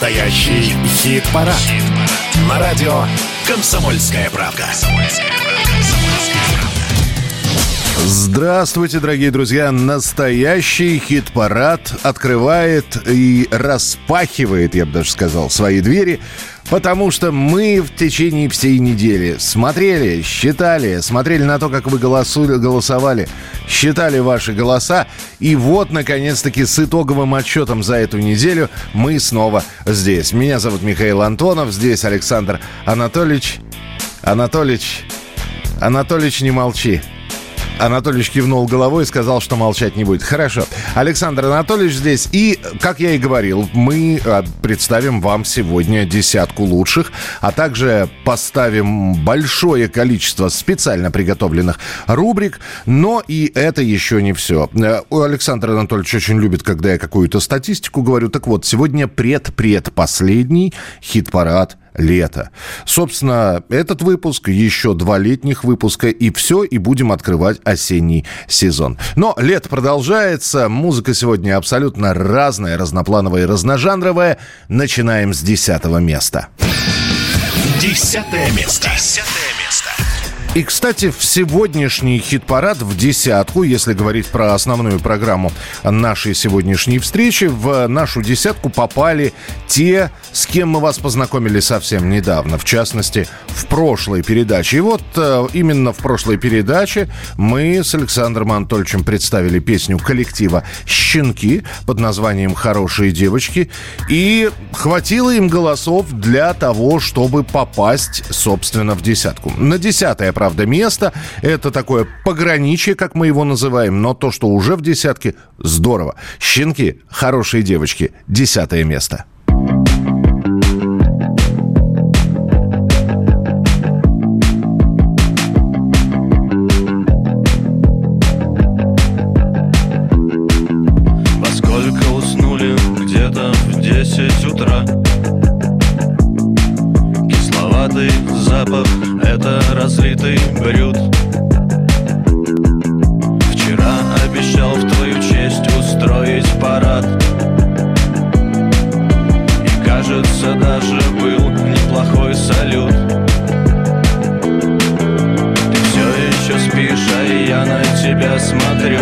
Настоящий хит-парад. Хит На радио «Комсомольская правка». Здравствуйте, дорогие друзья! Настоящий хит-парад открывает и распахивает, я бы даже сказал, свои двери Потому что мы в течение всей недели смотрели, считали, смотрели на то, как вы голосули, голосовали, считали ваши голоса. И вот, наконец-таки, с итоговым отчетом за эту неделю мы снова здесь. Меня зовут Михаил Антонов, здесь Александр Анатольевич. Анатольевич, Анатольевич, не молчи. Анатольевич кивнул головой и сказал, что молчать не будет. Хорошо. Александр Анатольевич здесь. И, как я и говорил, мы а, представим вам сегодня десятку лучших, а также поставим большое количество специально приготовленных рубрик. Но и это еще не все. Э, Александр Анатольевич очень любит, когда я какую-то статистику говорю. Так вот, сегодня пред-пред-последний хит-парад лето. Собственно, этот выпуск, еще два летних выпуска, и все, и будем открывать осенний сезон. Но лето продолжается, музыка сегодня абсолютно разная, разноплановая и разножанровая. Начинаем с десятого места. Десятое место. Десятое и, кстати, в сегодняшний хит-парад в десятку, если говорить про основную программу нашей сегодняшней встречи, в нашу десятку попали те, с кем мы вас познакомили совсем недавно, в частности, в прошлой передаче. И вот э, именно в прошлой передаче мы с Александром Анатольевичем представили песню коллектива «Щенки» под названием «Хорошие девочки». И хватило им голосов для того, чтобы попасть, собственно, в десятку. На десятое правда, место. Это такое пограничье, как мы его называем, но то, что уже в десятке, здорово. Щенки, хорошие девочки, десятое место. Ты брют Вчера обещал в твою честь устроить парад. И кажется даже был неплохой салют. Ты все еще спишь, а я на тебя смотрю.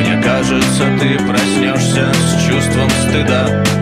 Мне кажется, ты проснешься с чувством стыда.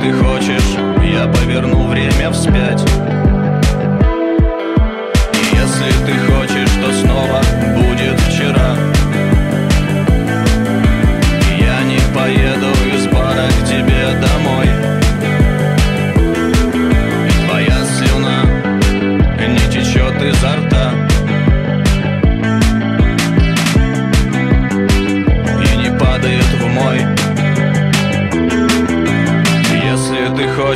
ты хочешь, я поверну время вспять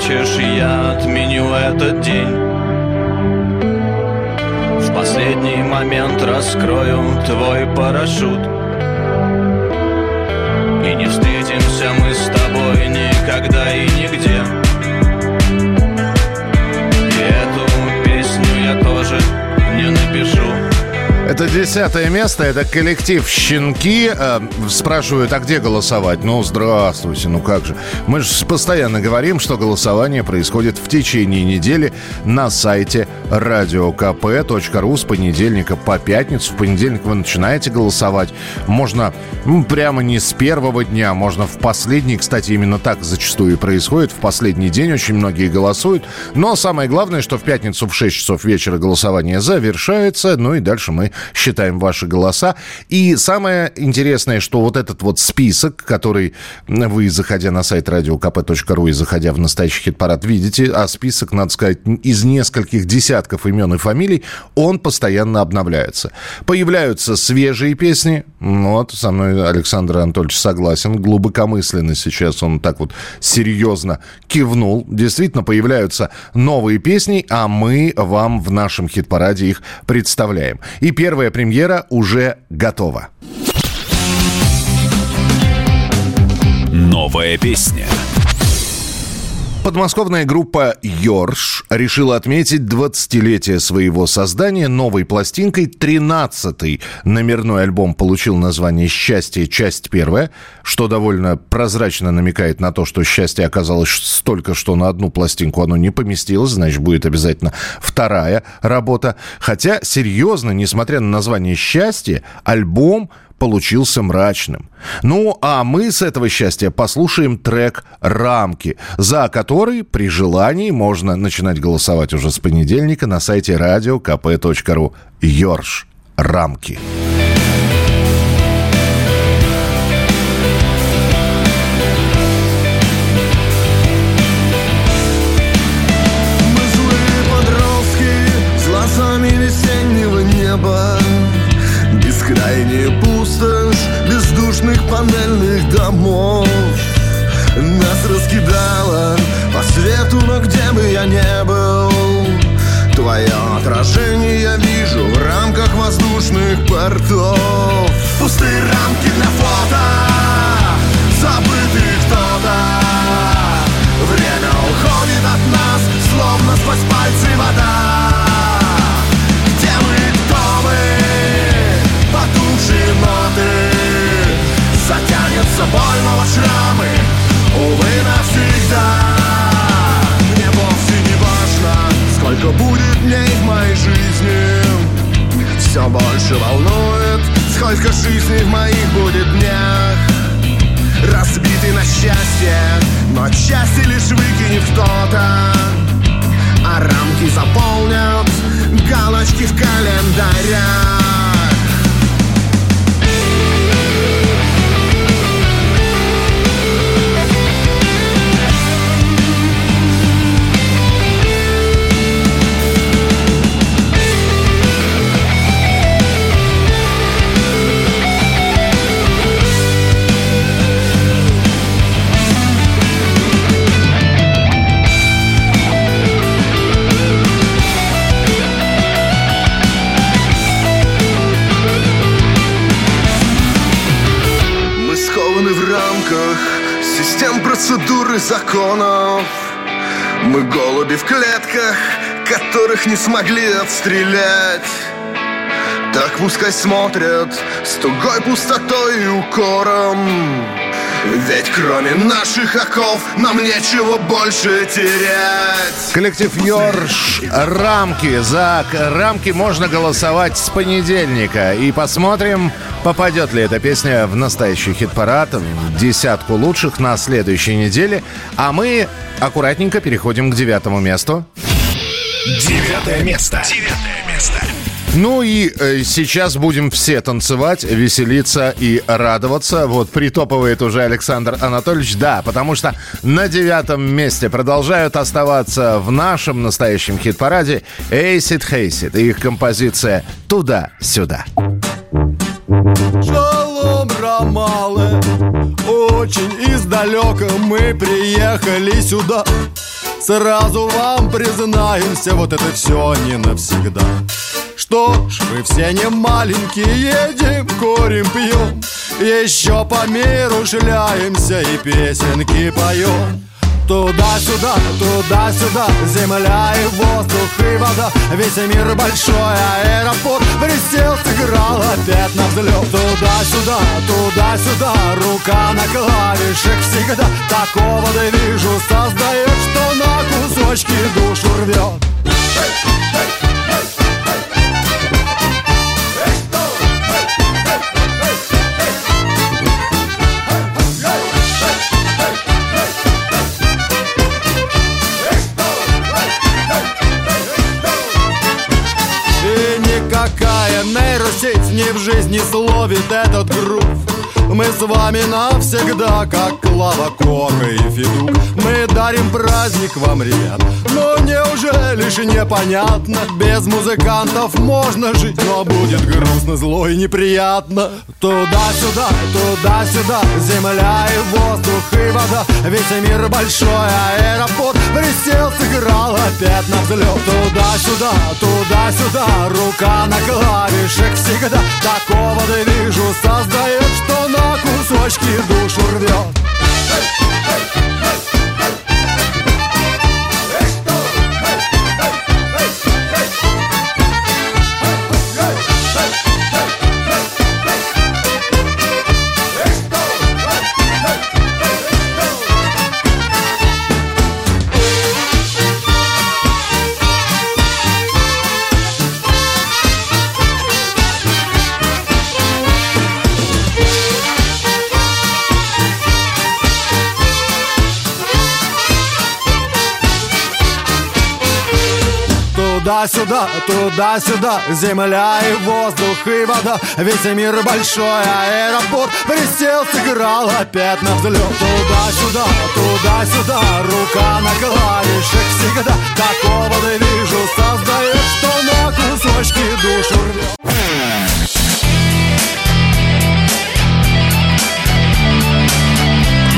хочешь, я отменю этот день. В последний момент раскрою твой парашют. И не встретимся мы с тобой никогда и нигде это десятое место, это коллектив «Щенки». Э, спрашивают, а где голосовать? Ну, здравствуйте, ну как же. Мы же постоянно говорим, что голосование происходит в течение недели на сайте radiokp.ru с понедельника по пятницу. В понедельник вы начинаете голосовать. Можно ну, прямо не с первого дня, можно в последний. Кстати, именно так зачастую и происходит. В последний день очень многие голосуют. Но самое главное, что в пятницу в 6 часов вечера голосование завершается. Ну и дальше мы считаем ваши голоса. И самое интересное, что вот этот вот список, который вы, заходя на сайт radiokp.ru и заходя в настоящий хит-парад, видите, а список, надо сказать, из нескольких десятков имен и фамилий, он постоянно обновляется. Появляются свежие песни, вот, со мной Александр Анатольевич согласен, глубокомысленно сейчас он так вот серьезно кивнул. Действительно, появляются новые песни, а мы вам в нашем хит-параде их представляем. И первая премьера уже готова. Новая песня. Подмосковная группа «Йорш» решила отметить 20-летие своего создания новой пластинкой. 13-й номерной альбом получил название «Счастье. Часть первая», что довольно прозрачно намекает на то, что счастье оказалось столько, что на одну пластинку оно не поместилось, значит, будет обязательно вторая работа. Хотя, серьезно, несмотря на название «Счастье», альбом получился мрачным. Ну, а мы с этого счастья послушаем трек «Рамки», за который при желании можно начинать голосовать уже с понедельника на сайте radiokp.ru. Ёрш. «Рамки». Мы злые панельных домов. Нас раскидало по свету, но где бы я не был. Твое отражение я вижу в рамках воздушных портов. Пустые рамки для фото, забытый кто-то. Время уходит от нас, словно сквозь пальцы вода. Где мы, кто мы, потухшие Затянется больного шрамы, увы, навсегда. Мне вовсе не важно, сколько будет дней в моей жизни. Все больше волнует, сколько жизней в моих будет днях. Разбитый на счастье, но счастье лишь выкинет кто-то. А рамки заполнят галочки в календарях систем процедур и законов Мы голуби в клетках, которых не смогли отстрелять. Так пускай смотрят с тугой пустотой и укором Ведь кроме наших оков нам нечего больше терять Коллектив Йорш «Рамки». За «Рамки» можно голосовать с понедельника. И посмотрим, попадет ли эта песня в настоящий хит-парад, в десятку лучших на следующей неделе. А мы аккуратненько переходим к девятому месту. Девятое место. Девятое место. Ну и э, сейчас будем все танцевать, веселиться и радоваться. Вот притопывает уже Александр Анатольевич. Да, потому что на девятом месте продолжают оставаться в нашем настоящем хит-параде Acid Хейсит и их композиция «Туда-сюда». Шалом, Рамалы Очень издалека мы приехали сюда Сразу вам признаемся, вот это все не навсегда Что ж, вы все не маленькие, едем, курим, пьем. Еще по миру шляемся и песенки поем. Туда-сюда, туда-сюда, земля и воздух и вода. Весь мир большой аэропорт Присел, сыграл опять на взлет Туда-сюда, туда-сюда, рука на клавишах всегда. Такого движу создает, что на кусочки душу рвет И никакая бросить не словит этот грув мы с вами навсегда, как Клава Кока и Федук. Мы дарим праздник вам, ребят. Но неужели же непонятно? Без музыкантов можно жить Но будет грустно, зло и неприятно. Туда-сюда, туда-сюда Земля и воздух и вода. Весь мир большой аэропорт Присел, сыграл опять на взлет. Туда-сюда, туда-сюда Рука на клавишах всегда. Такого движу создает, что на кусочки душу рвет Туда-сюда, туда-сюда, земля и воздух и вода. Весь мир большой аэропорт Присел, сыграл опять на взлет Туда-сюда, туда-сюда, рука на клавишах всегда. Такого вижу. Создает, что на кусочки душу рвет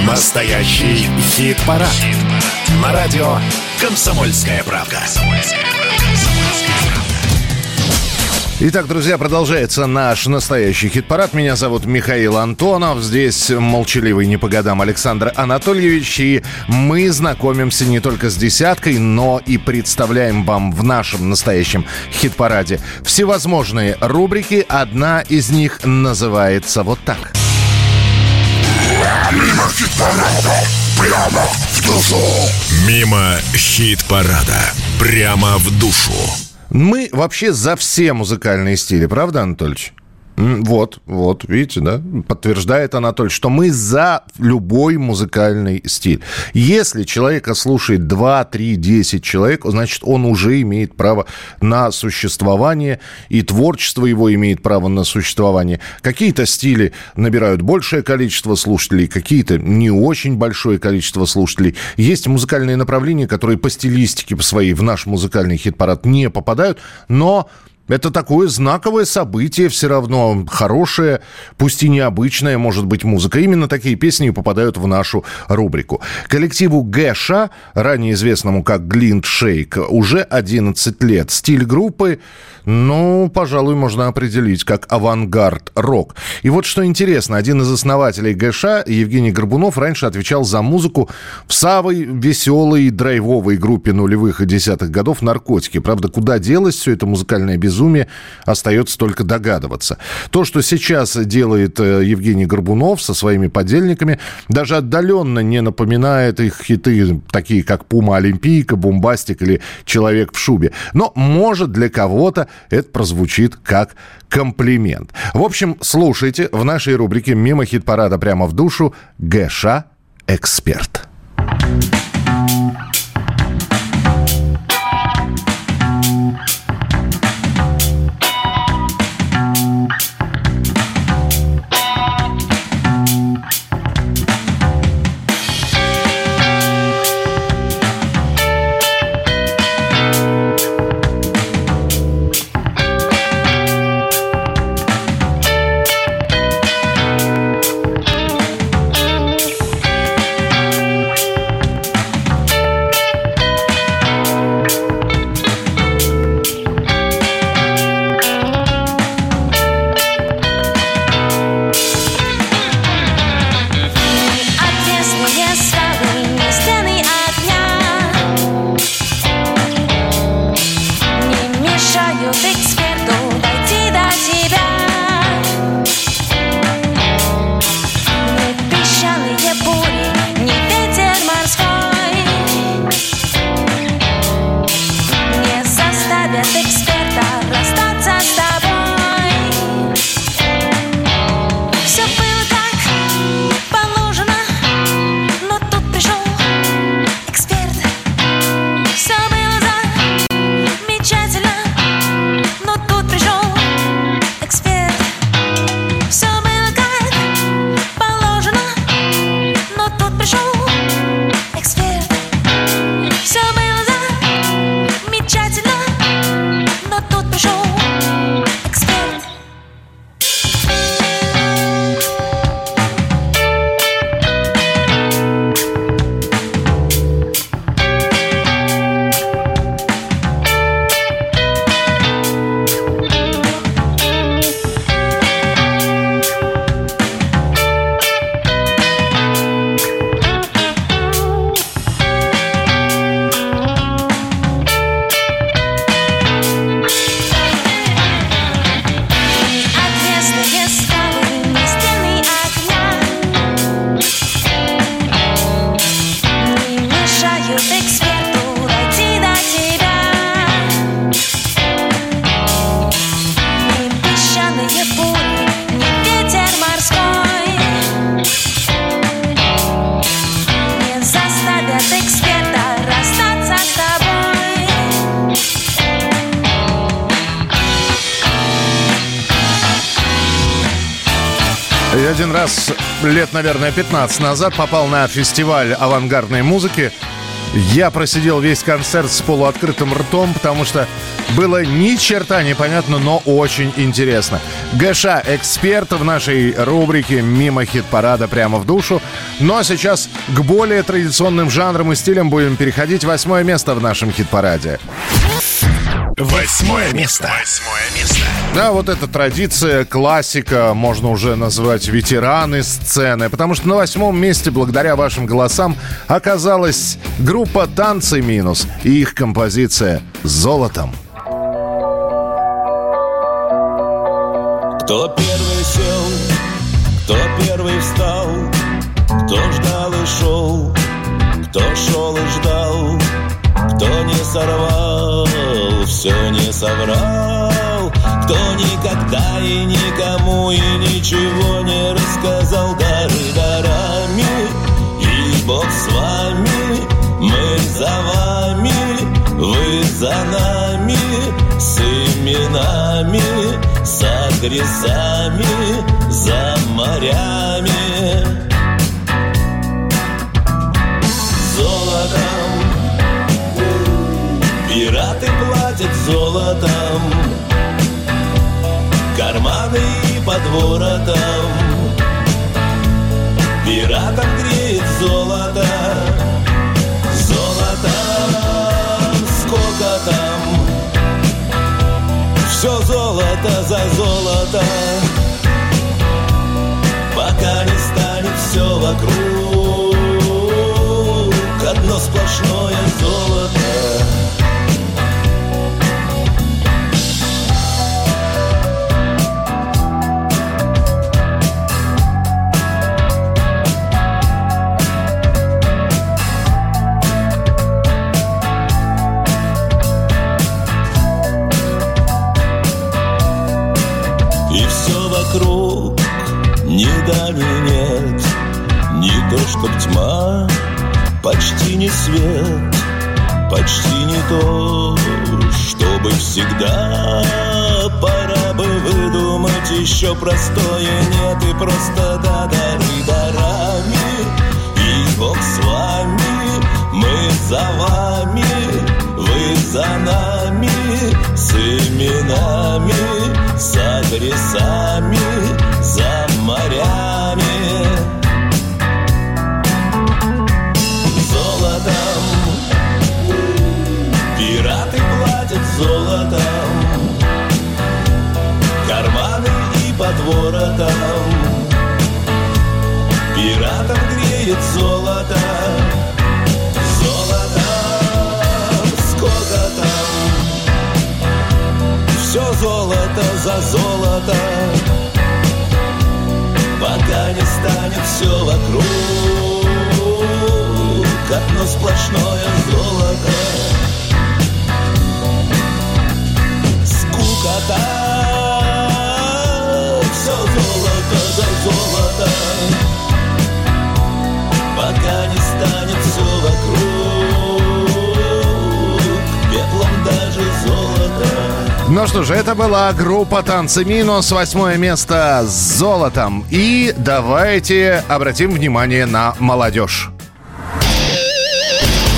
Настоящий хит-парад. Хит На радио «Комсомольская правка». Итак, друзья, продолжается наш настоящий хит-парад. Меня зовут Михаил Антонов. Здесь молчаливый не по годам Александр Анатольевич. И мы знакомимся не только с десяткой, но и представляем вам в нашем настоящем хит-параде всевозможные рубрики. Одна из них называется вот так. Мимо хит-парада, прямо душу. Мимо хит-парада, прямо в душу. Мы вообще за все музыкальные стили, правда, Анатольевич? Вот, вот, видите, да? Подтверждает Анатолий, что мы за любой музыкальный стиль. Если человека слушает 2, 3, 10 человек, значит, он уже имеет право на существование, и творчество его имеет право на существование. Какие-то стили набирают большее количество слушателей, какие-то не очень большое количество слушателей. Есть музыкальные направления, которые по стилистике по своей в наш музыкальный хит-парад не попадают, но это такое знаковое событие все равно, хорошее, пусть и необычная, может быть, музыка. Именно такие песни попадают в нашу рубрику. Коллективу Гэша, ранее известному как Глинт Шейк, уже 11 лет. Стиль группы, ну, пожалуй, можно определить как авангард-рок. И вот что интересно, один из основателей Гэша, Евгений Горбунов, раньше отвечал за музыку в самой веселой драйвовой группе нулевых и десятых годов «Наркотики». Правда, куда делось все это музыкальное безумие? Безумие, остается только догадываться. То, что сейчас делает э, Евгений Горбунов со своими подельниками, даже отдаленно не напоминает их хиты, такие как «Пума Олимпийка», «Бомбастик» или «Человек в шубе». Но, может, для кого-то это прозвучит как комплимент. В общем, слушайте в нашей рубрике «Мимо хит-парада прямо в душу» Гэша «Эксперт». Я наверное, 15 назад попал на фестиваль авангардной музыки. Я просидел весь концерт с полуоткрытым ртом, потому что было ни черта непонятно, но очень интересно. ГШ – эксперт в нашей рубрике «Мимо хит-парада прямо в душу». Ну а сейчас к более традиционным жанрам и стилям будем переходить. Восьмое место в нашем хит-параде. Восьмое место. Восьмое место. Да, вот эта традиция, классика, можно уже назвать ветераны сцены, потому что на восьмом месте, благодаря вашим голосам, оказалась группа «Танцы минус» и их композиция «Золотом». Кто первый сел, кто первый встал, кто ждал и шел, кто шел и ждал, кто не сорвал, все не соврал, кто никогда и никому и ничего не рассказал. Дары дарами, и Бог с вами, мы за вами, вы за нами, с именами, с адресами, за морями. Золотом. Пираты платят золотом под воротом. Пиратам греет золото Золотом Сколько там? Все золото за золото. Пока не станет все вокруг Одно сплошное золото ни да, ни нет Не то, чтоб тьма, почти не свет Почти не то, чтобы всегда. Пора бы выдумать еще простое. Нет и просто да, дары дарами И Бог с вами, мы за вами Вы за нами, с именами С адресами, за морями. Золотом. Пираты платят золотом. Карманы и под воротом. Пиратам греет золото. Золото Сколько там? Все золото за золото не станет все вокруг. Одно сплошное золото. Скукота. Все золото за золото. Пока не станет все Ну что же, это была группа «Танцы минус», восьмое место с золотом. И давайте обратим внимание на молодежь.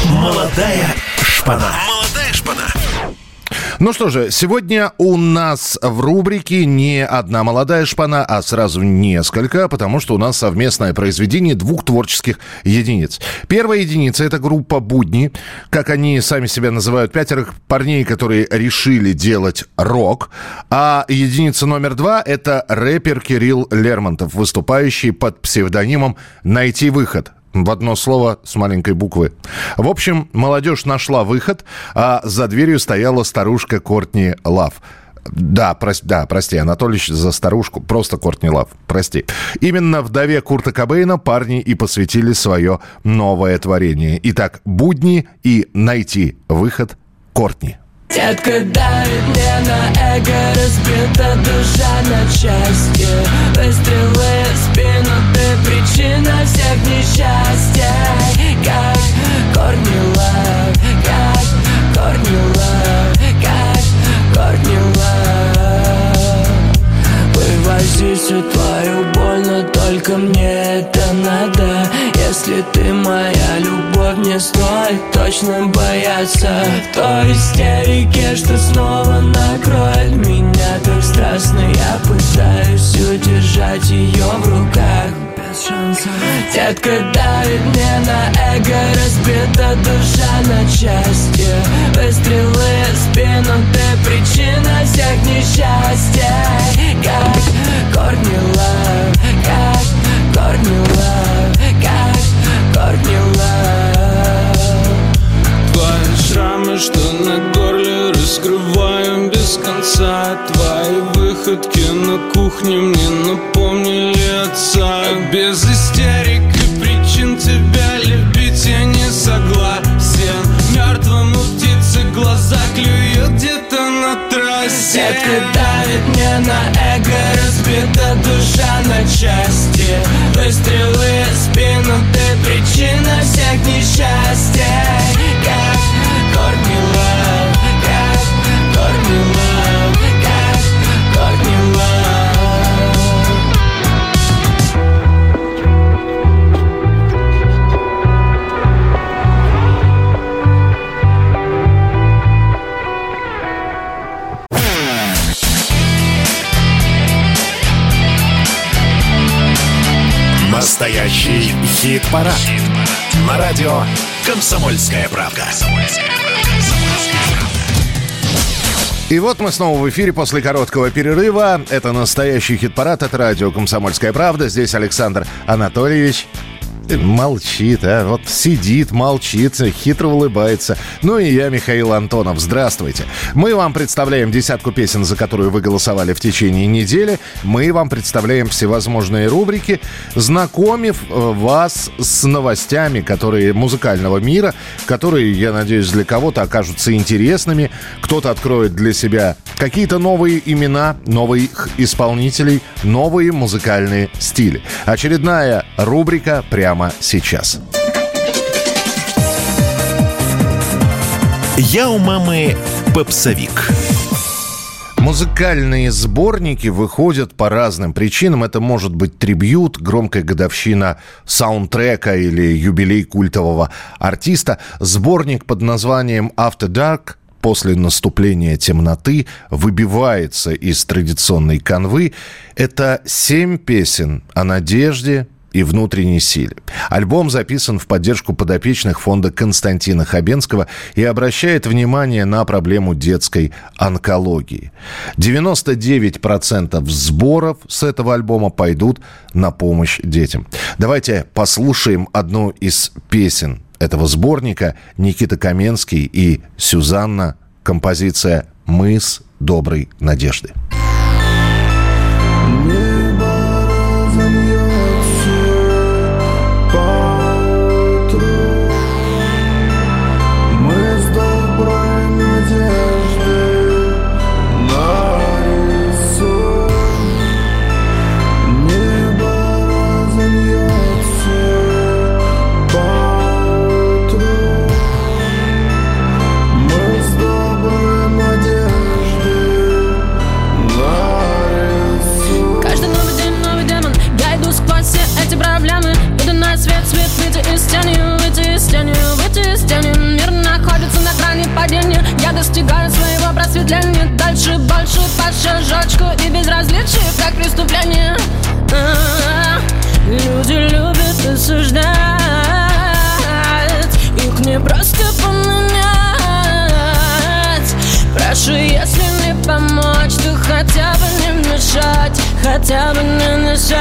Молодая шпана. Ну что же, сегодня у нас в рубрике не одна молодая шпана, а сразу несколько, потому что у нас совместное произведение двух творческих единиц. Первая единица – это группа «Будни», как они сами себя называют, пятерых парней, которые решили делать рок. А единица номер два – это рэпер Кирилл Лермонтов, выступающий под псевдонимом «Найти выход». В одно слово с маленькой буквы. В общем, молодежь нашла выход, а за дверью стояла старушка Кортни Лав. Да, прос, да, прости, Анатольевич, за старушку. Просто Кортни Лав, прости. Именно вдове Курта Кобейна парни и посвятили свое новое творение. Итак, «Будни» и «Найти выход» Кортни. Детка давит мне на эго Разбита душа на части. Выстрелы в спину Ты причина всех несчастий. Как корни лав Как корни лав отразить всю твою боль Но только мне это надо. Если ты моя любовь Не стоит точно бояться. Той истерики, что снова накроет меня так страстно Я пытаюсь удержать ее в руках шансов Детка давит мне на эго Разбита душа на части. Выстрелы в спину Ты причина всех несчастий. Как Кортни Лав Как Кортни Лав Как Кортни Лав Твои шрамы, что на горле Раскрываем без конца Твои выходки на кухне. Мне напомнили отца. Без истерик и причин Тебя любить я не согласен. Мертвому птицы глаза клюют Где-то на трассе. Детка давит мне на эго Разбита душа на части. Выстрелы в спину Ты причина всех несчастий Как Кортни Настоящий хит-парад. На радио «Комсомольская правда». И вот мы снова в эфире после короткого перерыва. Это настоящий хит-парад, это радио «Комсомольская правда». Здесь Александр Анатольевич. Молчит, а? Вот сидит, молчит, хитро улыбается. Ну и я, Михаил Антонов. Здравствуйте. Мы вам представляем десятку песен, за которую вы голосовали в течение недели. Мы вам представляем всевозможные рубрики, знакомив э, вас с новостями, которые музыкального мира, которые, я надеюсь, для кого-то окажутся интересными. Кто-то откроет для себя какие-то новые имена, новых исполнителей, новые музыкальные стили. Очередная рубрика прямо сейчас. Я у мамы попсовик. Музыкальные сборники выходят по разным причинам. Это может быть трибют, громкая годовщина саундтрека или юбилей культового артиста. Сборник под названием After Dark после наступления темноты выбивается из традиционной канвы. Это семь песен о надежде, и внутренней силе. Альбом записан в поддержку подопечных фонда Константина Хабенского и обращает внимание на проблему детской онкологии. 99% сборов с этого альбома пойдут на помощь детям. Давайте послушаем одну из песен этого сборника Никита Каменский и Сюзанна. Композиция «Мыс доброй надежды». Больше, паша, жёчку И безразличие, как преступление А-а-а. Люди любят осуждать Их не просто поменять Прошу, если не помочь, то хотя бы не мешать Хотя бы не мешать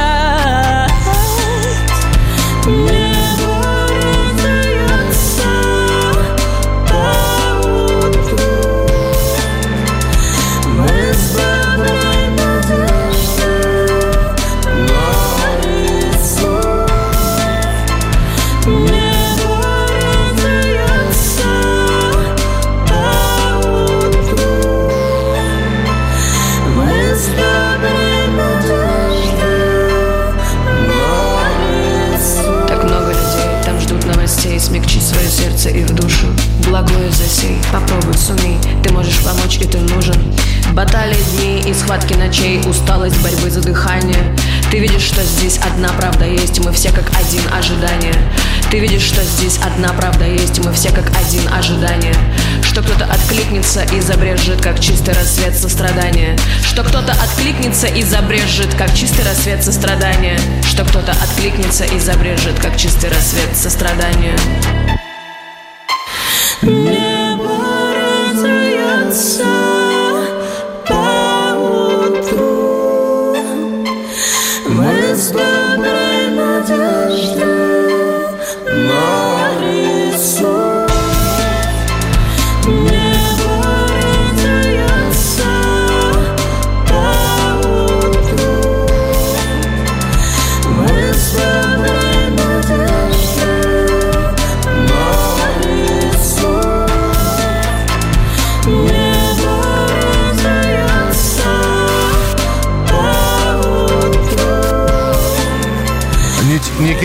откликнется и забрежет, как чистый рассвет сострадания. Что кто-то откликнется и забрежет, как чистый рассвет сострадания.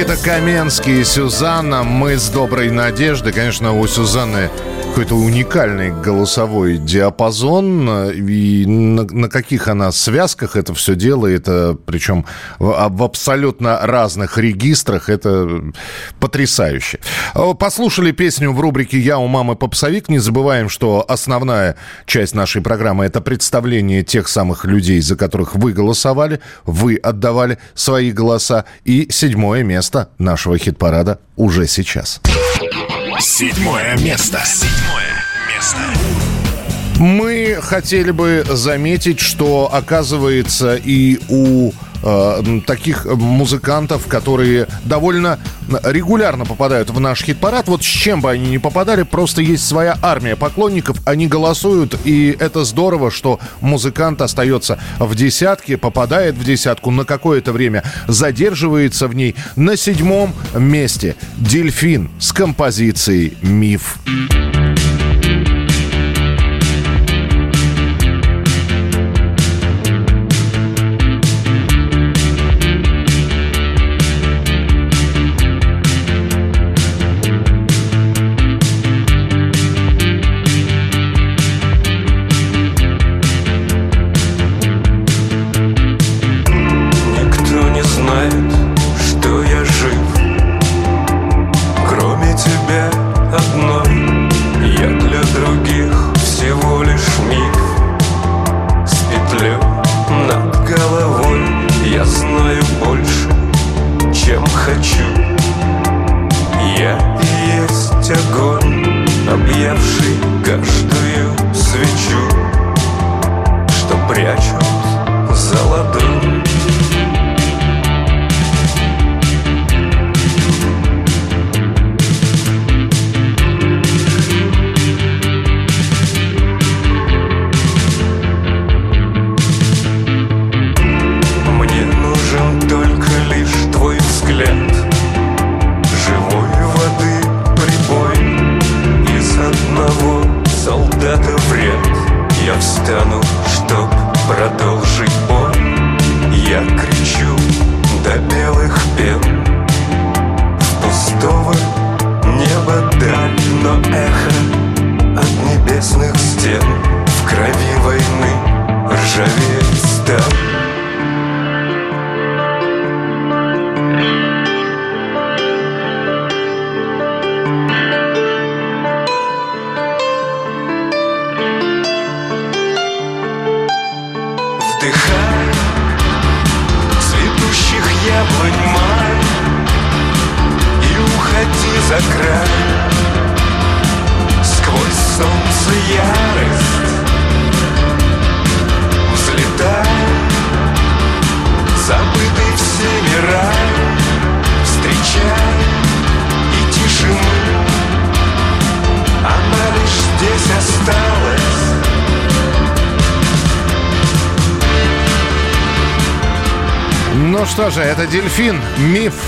Никита Каменский и Сюзанна. Мы с доброй надеждой. Конечно, у Сюзанны какой-то уникальный голосовой диапазон. И на, на каких она связках это все делает, э, причем в, а- в абсолютно разных регистрах. Это потрясающе. Э, Послушали песню в рубрике «Я у мамы попсовик». Не забываем, что основная часть нашей программы – это представление тех самых людей, за которых вы голосовали, вы отдавали свои голоса. И седьмое место нашего хит-парада уже сейчас. Седьмое место. Седьмое место. Мы хотели бы заметить, что оказывается и у э, таких музыкантов, которые довольно регулярно попадают в наш хит-парад, вот с чем бы они ни попадали, просто есть своя армия поклонников, они голосуют, и это здорово, что музыкант остается в десятке, попадает в десятку на какое-то время, задерживается в ней. На седьмом месте «Дельфин» с композицией «Миф». Никто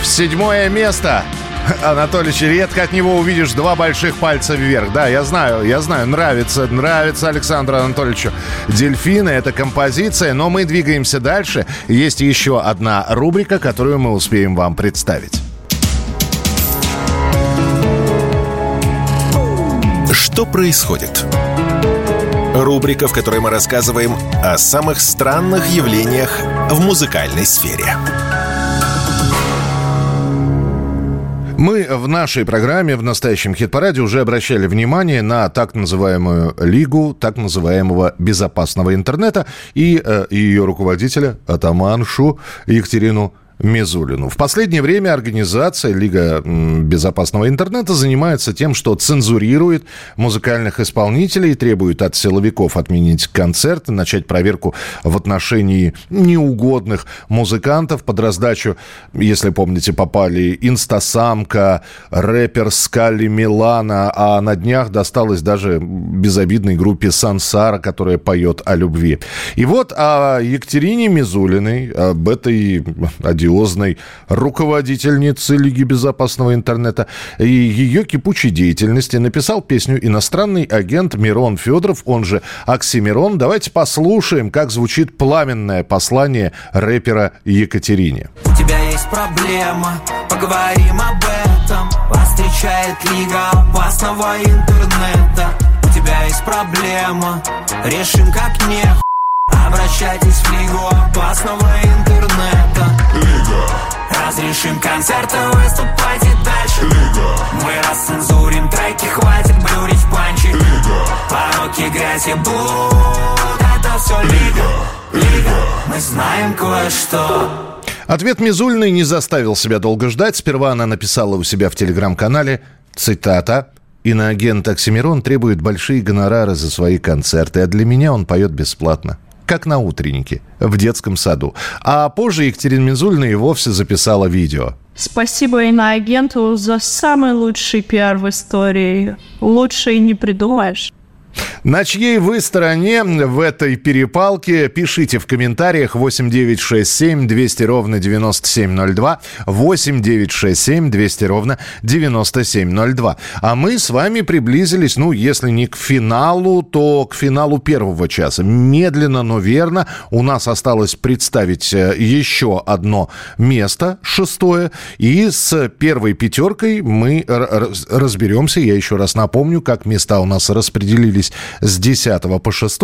Седьмое место. Анатолич, редко от него увидишь два больших пальца вверх. Да, я знаю, я знаю, нравится, нравится Александру Анатольевичу. «Дельфины» — это композиция, но мы двигаемся дальше. Есть еще одна рубрика, которую мы успеем вам представить. Что происходит? Рубрика, в которой мы рассказываем о самых странных явлениях в музыкальной сфере. Мы в нашей программе, в настоящем хит-параде, уже обращали внимание на так называемую Лигу так называемого безопасного интернета и э, ее руководителя, атаманшу Екатерину Мизулину. В последнее время организация Лига безопасного интернета занимается тем, что цензурирует музыкальных исполнителей, требует от силовиков отменить концерты, начать проверку в отношении неугодных музыкантов. Под раздачу, если помните, попали Инстасамка, рэпер Скалли Милана, а на днях досталось даже безобидной группе Сансара, которая поет о любви. И вот о Екатерине Мизулиной, об этой одиозной руководительнице Лиги безопасного интернета и ее кипучей деятельности написал песню иностранный агент Мирон Федоров, он же Оксимирон. Давайте послушаем, как звучит пламенное послание рэпера Екатерине. У тебя есть проблема, поговорим об этом Вас встречает лига опасного интернета У тебя есть проблема, решим как не Обращайтесь в лигу опасного интернета. Лига. Разрешим концерты, выступайте дальше. Лига. Мы расцензурим треки, хватит блюрить панчи. Лига. Пороки, грязь и блуд Это все Лига. Лига. Мы знаем кое-что. Ответ Мизульной не заставил себя долго ждать. Сперва она написала у себя в телеграм-канале, цитата, «Иноагент Оксимирон требует большие гонорары за свои концерты, а для меня он поет бесплатно» как на утреннике, в детском саду. А позже Екатерина Мизульна и вовсе записала видео. Спасибо иноагенту за самый лучший пиар в истории. Лучше и не придумаешь. На чьей вы стороне в этой перепалке? Пишите в комментариях 8967 200 ровно 9702 8967 200 ровно 9702. А мы с вами приблизились, ну, если не к финалу, то к финалу первого часа. Медленно, но верно. У нас осталось представить э, еще одно место, шестое. И с первой пятеркой мы разберемся. Я еще раз напомню, как места у нас распределились с 10 по 6.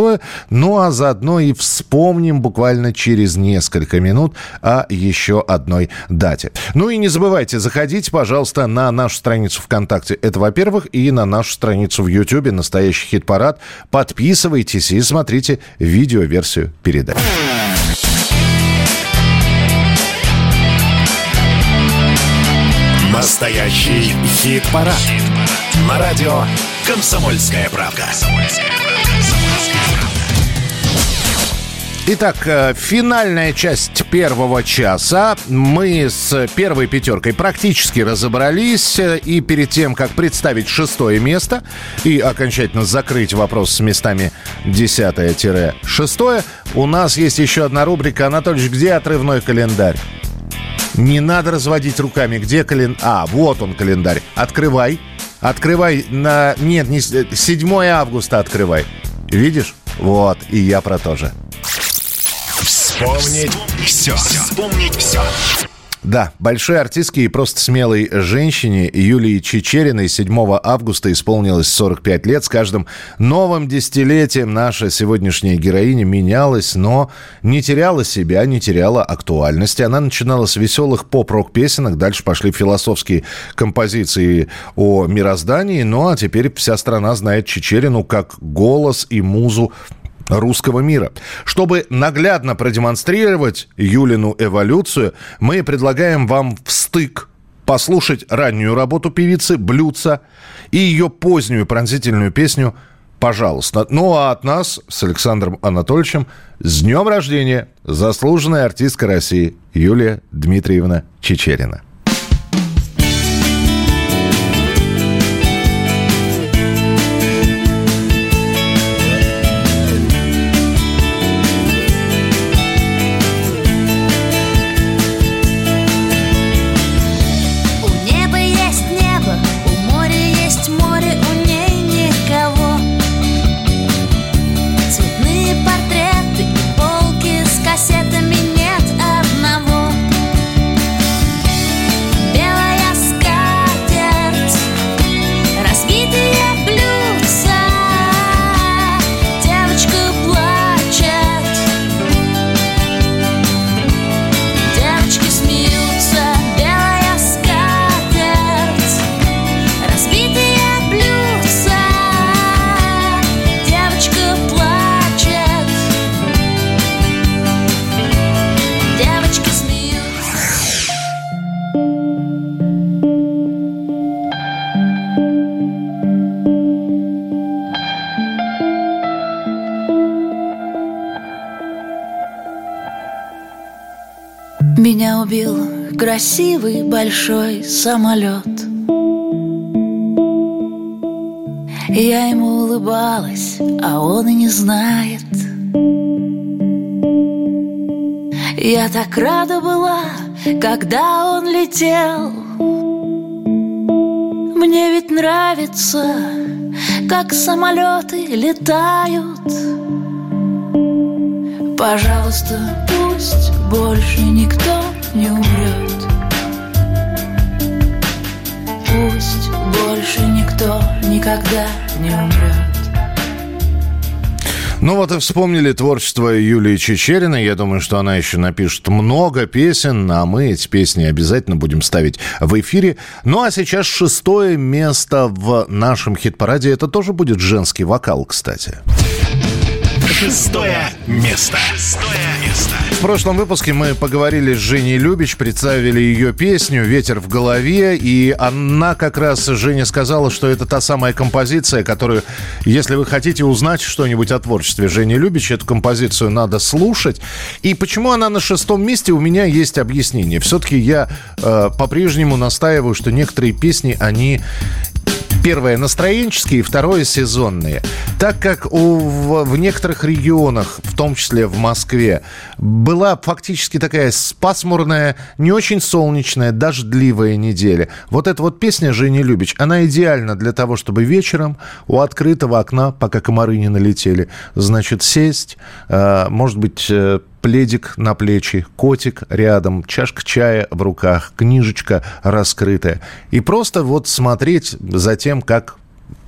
Ну а заодно и вспомним буквально через несколько минут о еще одной дате. Ну и не забывайте, заходите, пожалуйста, на нашу страницу ВКонтакте. Это, во-первых, и на нашу страницу в Ютьюбе «Настоящий хит-парад». Подписывайтесь и смотрите видеоверсию передачи. Настоящий хит-парад. На радио «Комсомольская правда». Итак, э, финальная часть первого часа. Мы с первой пятеркой практически разобрались. Э, И перед тем, как представить шестое место и окончательно закрыть вопрос с местами десятое-шестое, у нас есть еще одна рубрика. Анатольевич, где отрывной календарь? Не надо разводить руками. Где календарь? А, вот он календарь. Открывай. Открывай на... Нет, не... с- 7 августа открывай. Видишь? Вот, и я про то же. Вспомнить все. Вспомнить все. Да, большой артистке и просто смелой женщине Юлии Чечериной 7 августа исполнилось 45 лет. С каждым новым десятилетием наша сегодняшняя героиня менялась, но не теряла себя, не теряла актуальности. Она начинала с веселых поп-рок песенок, дальше пошли философские композиции о мироздании, ну а теперь вся страна знает Чечерину как голос и музу русского мира. Чтобы наглядно продемонстрировать Юлину эволюцию, мы предлагаем вам в стык послушать раннюю работу певицы «Блюдца» и ее позднюю пронзительную песню «Пожалуйста». Ну а от нас с Александром Анатольевичем с днем рождения заслуженная артистка России Юлия Дмитриевна Чечерина. Убил красивый большой самолет. Я ему улыбалась, а он и не знает. Я так рада была, когда он летел. Мне ведь нравится, как самолеты летают. Пожалуйста, пусть больше никто не умрет Пусть больше никто никогда не умрет Ну вот и вспомнили творчество Юлии Чечериной. Я думаю, что она еще напишет много песен, а мы эти песни обязательно будем ставить в эфире. Ну а сейчас шестое место в нашем хит-параде. Это тоже будет женский вокал, кстати. Шестое место. Шестое место. В прошлом выпуске мы поговорили с Женей Любич, представили ее песню «Ветер в голове», и она как раз, Женя сказала, что это та самая композиция, которую, если вы хотите узнать что-нибудь о творчестве Жени Любич, эту композицию надо слушать. И почему она на шестом месте, у меня есть объяснение. Все-таки я э, по-прежнему настаиваю, что некоторые песни, они Первое – настроенческие, второе – сезонные. Так как у, в, в некоторых регионах, в том числе в Москве, была фактически такая пасмурная, не очень солнечная, дождливая неделя. Вот эта вот песня Жени Любич, она идеальна для того, чтобы вечером у открытого окна, пока комары не налетели, значит, сесть, э, может быть, э, пледик на плечи, котик рядом, чашка чая в руках, книжечка раскрытая. И просто вот смотреть за тем, как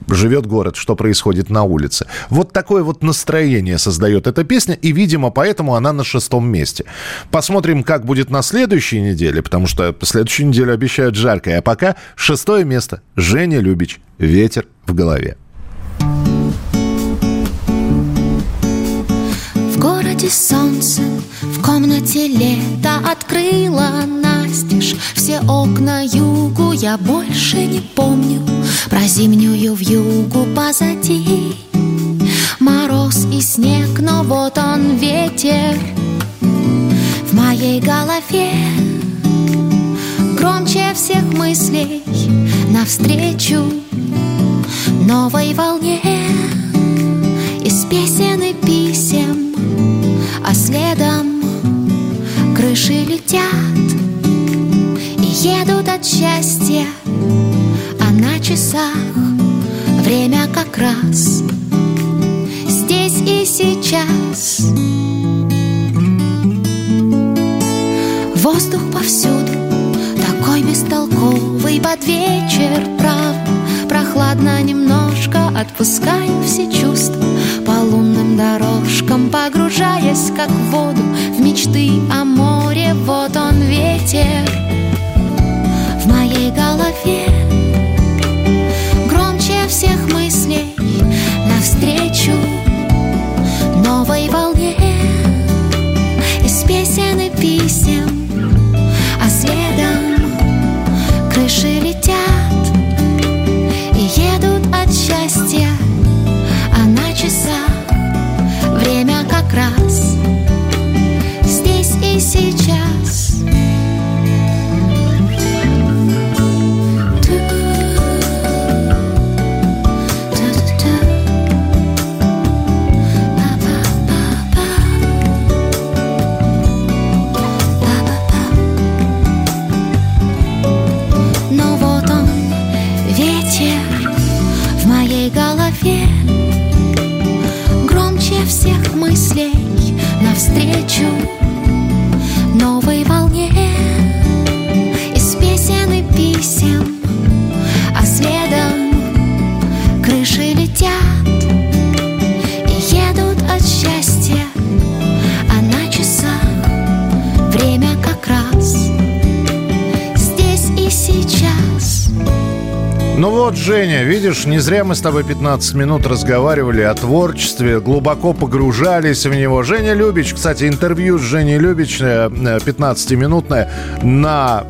живет город, что происходит на улице. Вот такое вот настроение создает эта песня, и, видимо, поэтому она на шестом месте. Посмотрим, как будет на следующей неделе, потому что следующую неделю обещают жаркое. А пока шестое место. Женя Любич. Ветер в голове. Городе солнце, в комнате лето открыла настежь. Все окна югу я больше не помню. Про зимнюю вьюгу позади. Мороз и снег, но вот он ветер В моей голове. Громче всех мыслей Навстречу новой волне. Из песен и писем А следом крыши летят И едут от счастья. А на часах время как раз Здесь и сейчас. Воздух повсюду Такой бестолковый под вечер, правда Прохладно немножко Отпускаю все чувства По лунным дорожкам Погружаясь как в воду В мечты о море. Вот он ветер В моей голове навстречу Ну вот, Женя, видишь, не зря мы с тобой 15 минут разговаривали о творчестве, глубоко погружались в него. Женя Любич, кстати, интервью с Женей Любич 15-минутное э, на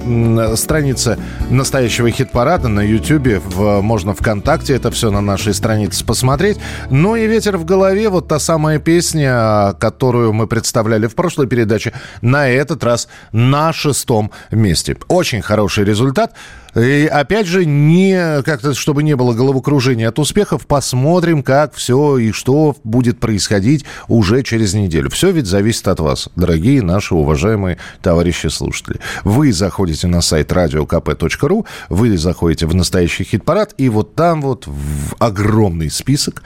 странице настоящего хит-парада на YouTube, в, можно ВКонтакте это все на нашей странице посмотреть. Ну и «Ветер в голове», вот та самая песня, которую мы представляли в прошлой передаче, на этот раз на шестом месте. Очень хороший результат. И опять же, не как-то, чтобы не было головокружения от успехов, посмотрим, как все и что будет происходить уже через неделю. Все ведь зависит от вас, дорогие наши уважаемые товарищи слушатели. Вы заходите на сайт radiokp.ru, вы заходите в настоящий хит-парад, и вот там вот огромный список.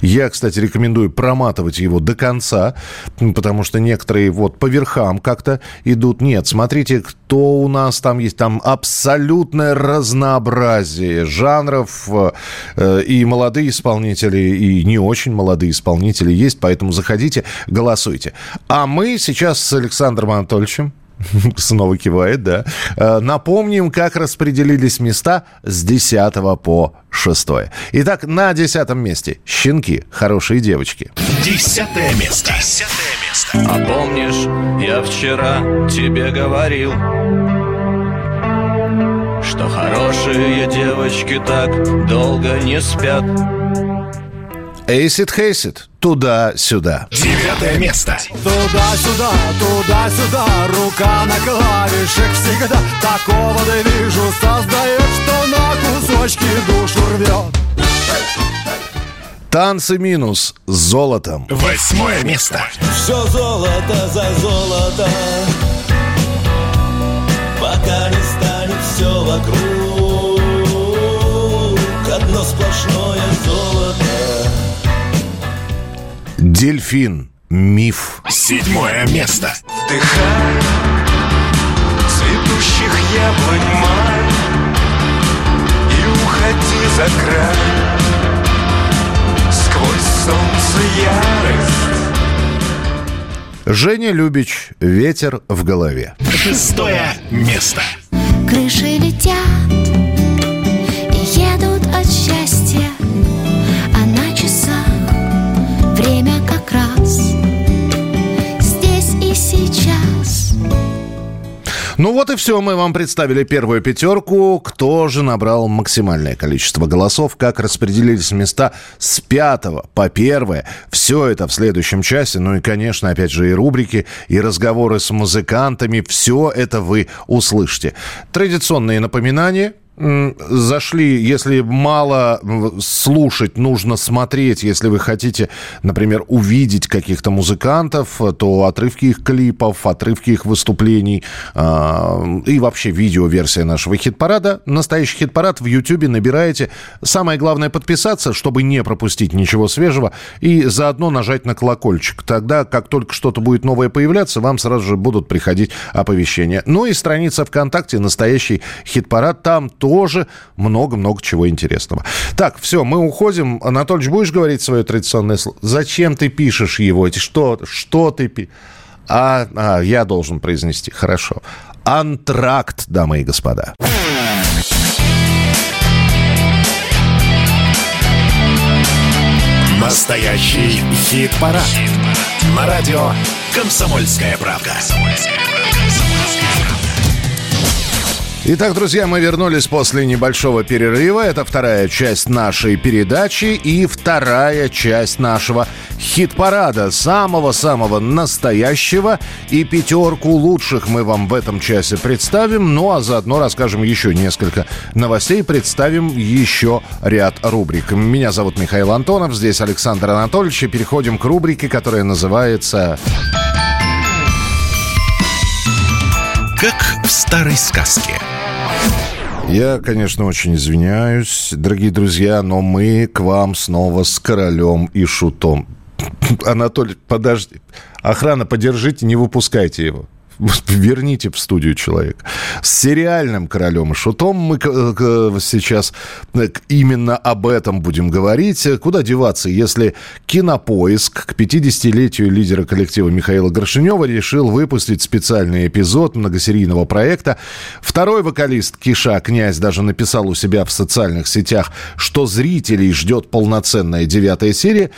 Я, кстати, рекомендую проматывать его до конца, потому что некоторые вот по верхам как-то идут. Нет, смотрите, кто у нас там есть. Там абсолютно огромное разнообразие жанров э, и молодые исполнители, и не очень молодые исполнители есть, поэтому заходите, голосуйте. А мы сейчас с Александром Анатольевичем снова кивает, да. Э, напомним, как распределились места с 10 по 6. Итак, на 10 месте «Щенки. Хорошие девочки». Десятое место. Десятое место. А помнишь, я вчера тебе говорил, что хорошие девочки так долго не спят Эйсид Хейсид. Туда-сюда. Девятое место. Туда-сюда, туда-сюда, рука на клавишах всегда. Такого да вижу, создает, что на кусочки душу рвет. Танцы минус с золотом. Восьмое место. Все золото за золото, все вокруг Одно сплошное золото Дельфин. Миф. Седьмое место. Вдыхай цветущих яблонь май И уходи за край Сквозь солнце ярость Женя Любич. Ветер в голове. Шестое место крыши летят и едут от счастья, а на часах время как раз здесь и сейчас. Ну вот и все, мы вам представили первую пятерку. Кто же набрал максимальное количество голосов, как распределились места с пятого по первое. Все это в следующем часе. Ну и, конечно, опять же и рубрики, и разговоры с музыкантами. Все это вы услышите. Традиционные напоминания – зашли, если мало слушать, нужно смотреть. Если вы хотите, например, увидеть каких-то музыкантов, то отрывки их клипов, отрывки их выступлений э, и вообще видеоверсия нашего хит-парада. Настоящий хит-парад в YouTube набираете. Самое главное подписаться, чтобы не пропустить ничего свежего, и заодно нажать на колокольчик. Тогда, как только что-то будет новое появляться, вам сразу же будут приходить оповещения. Ну и страница ВКонтакте «Настоящий хит-парад». Там то тоже много-много чего интересного. Так, все, мы уходим. Анатольевич, будешь говорить свое традиционное слово? Зачем ты пишешь его? Что, что ты пишешь? А, а, я должен произнести. Хорошо. Антракт, дамы и господа. Настоящий хит-парад. хит-парад. На радио «Комсомольская правка». «Комсомольская правка». Итак, друзья, мы вернулись после небольшого перерыва. Это вторая часть нашей передачи и вторая часть нашего хит-парада. Самого-самого настоящего. И пятерку лучших мы вам в этом часе представим. Ну, а заодно расскажем еще несколько новостей. Представим еще ряд рубрик. Меня зовут Михаил Антонов. Здесь Александр Анатольевич. И переходим к рубрике, которая называется... Как в старой сказке. Я, конечно, очень извиняюсь, дорогие друзья, но мы к вам снова с королем и шутом. Анатолий, подожди. Охрана, подержите, не выпускайте его. верните в студию человека. С сериальным королем и шутом мы сейчас э, именно об этом будем говорить. Куда деваться, если Кинопоиск к 50-летию лидера коллектива Михаила Горшинева решил выпустить специальный эпизод многосерийного проекта. Второй вокалист Киша Князь даже написал у себя в социальных сетях, что зрителей ждет полноценная девятая серия.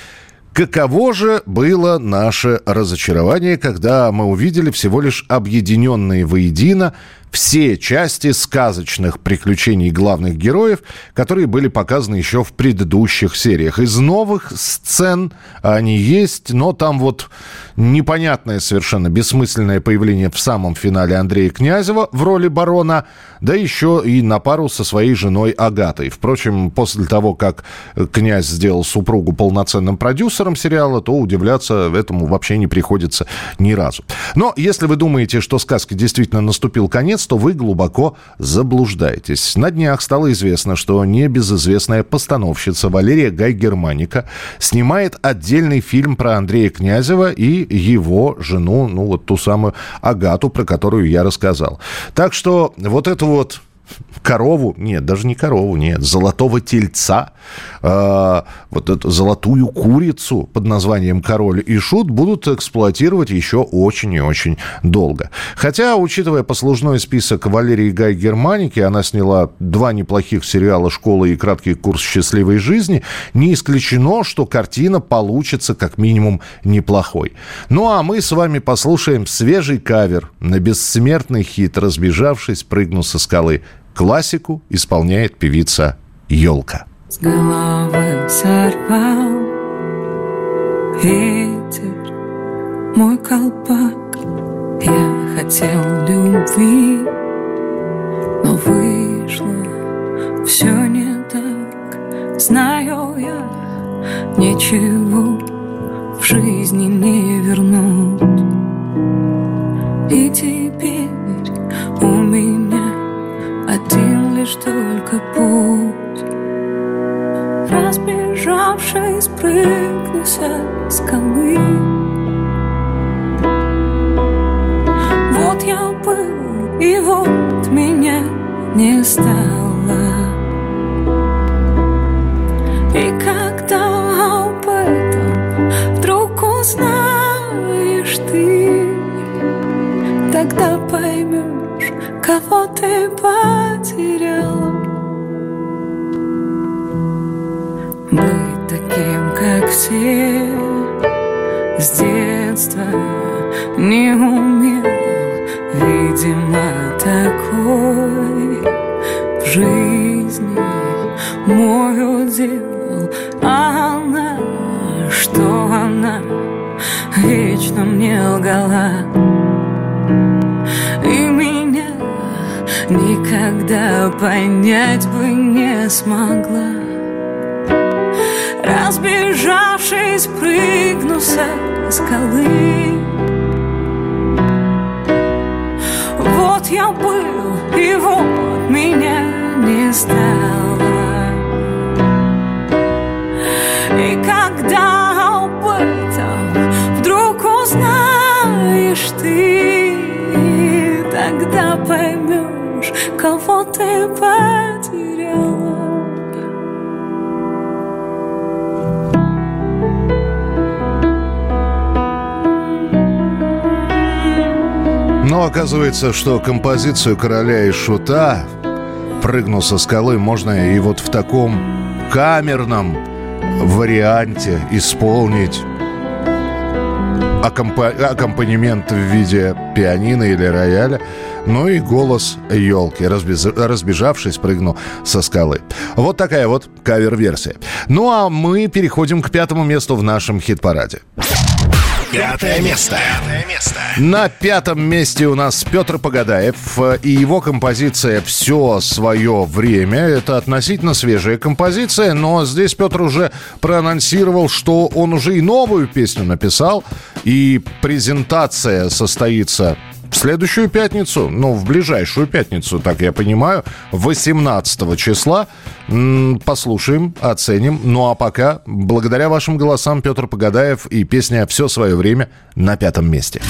Каково же было наше разочарование, когда мы увидели всего лишь объединенные воедино все части сказочных приключений главных героев, которые были показаны еще в предыдущих сериях. Из новых сцен они есть, но там вот непонятное совершенно бессмысленное появление в самом финале Андрея Князева в роли барона, да еще и на пару со своей женой Агатой. Впрочем, после того, как князь сделал супругу полноценным продюсером сериала, то удивляться этому вообще не приходится ни разу. Но если вы думаете, что сказке действительно наступил конец, то вы глубоко заблуждаетесь. На днях стало известно, что небезызвестная постановщица Валерия Гай-Германика снимает отдельный фильм про Андрея Князева и его жену, ну вот ту самую Агату, про которую я рассказал. Так что вот это вот корову, нет, даже не корову, нет, золотого тельца, э, вот эту золотую курицу под названием король и шут будут эксплуатировать еще очень и очень долго. Хотя, учитывая послужной список Валерии Гай Германики, она сняла два неплохих сериала «Школа» и «Краткий курс счастливой жизни», не исключено, что картина получится как минимум неплохой. Ну а мы с вами послушаем свежий кавер на бессмертный хит «Разбежавшись, прыгну со скалы» Классику исполняет певица Елка. С головы сорвал ветер мой колпак. Я хотел любви, но вышло все не так. Знаю я, ничего в жизни не вернуть. И лишь только путь. Разбежавшись, со скалы. Вот я был, и вот меня не стало. И когда об этом вдруг узнаешь ты Тогда поймешь, кого ты потерял все С детства не умел Видимо, такой. В жизни мой удел А она, что она? Вечно мне лгала. И меня никогда понять бы не смогла Разбежавшись, прыгну со скалы. Вот я был, и вот меня не стало. И когда об этом вдруг узнаешь ты Тогда поймешь, кого ты потеряла Оказывается, что композицию короля и шута «Прыгну со скалы» можно и вот в таком камерном варианте исполнить аккомпа- аккомпанемент в виде пианино или рояля, ну и голос елки, разбез- разбежавшись, прыгну со скалы. Вот такая вот кавер-версия. Ну а мы переходим к пятому месту в нашем хит-параде. Пятое место. Пятое место. На пятом месте у нас Петр Погадаев э, и его композиция «Все свое время». Это относительно свежая композиция, но здесь Петр уже проанонсировал, что он уже и новую песню написал, и презентация состоится в следующую пятницу, ну, в ближайшую пятницу, так я понимаю, 18 числа. Послушаем, оценим. Ну а пока, благодаря вашим голосам, Петр Погадаев и песня «Все свое время» на пятом месте.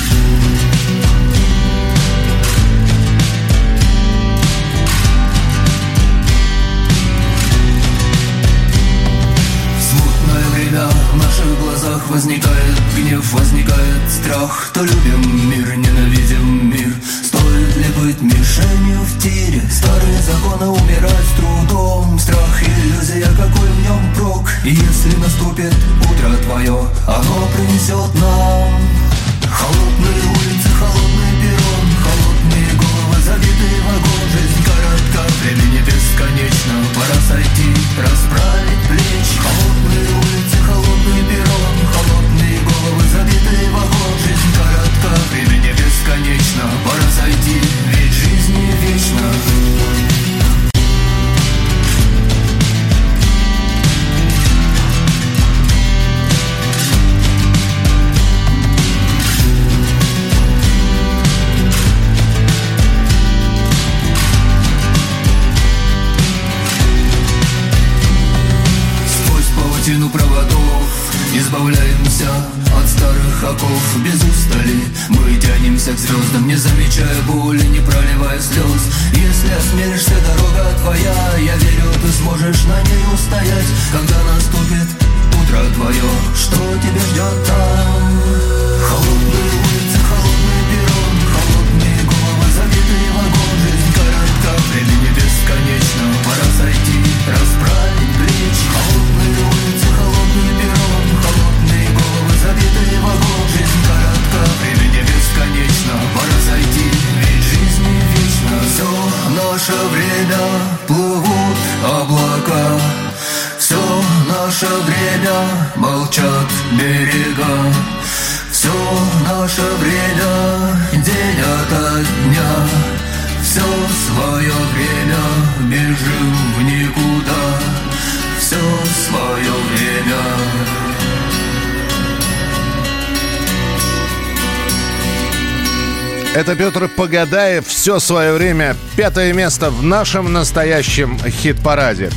Погадаев. Все свое время. Пятое место в нашем настоящем хит-параде.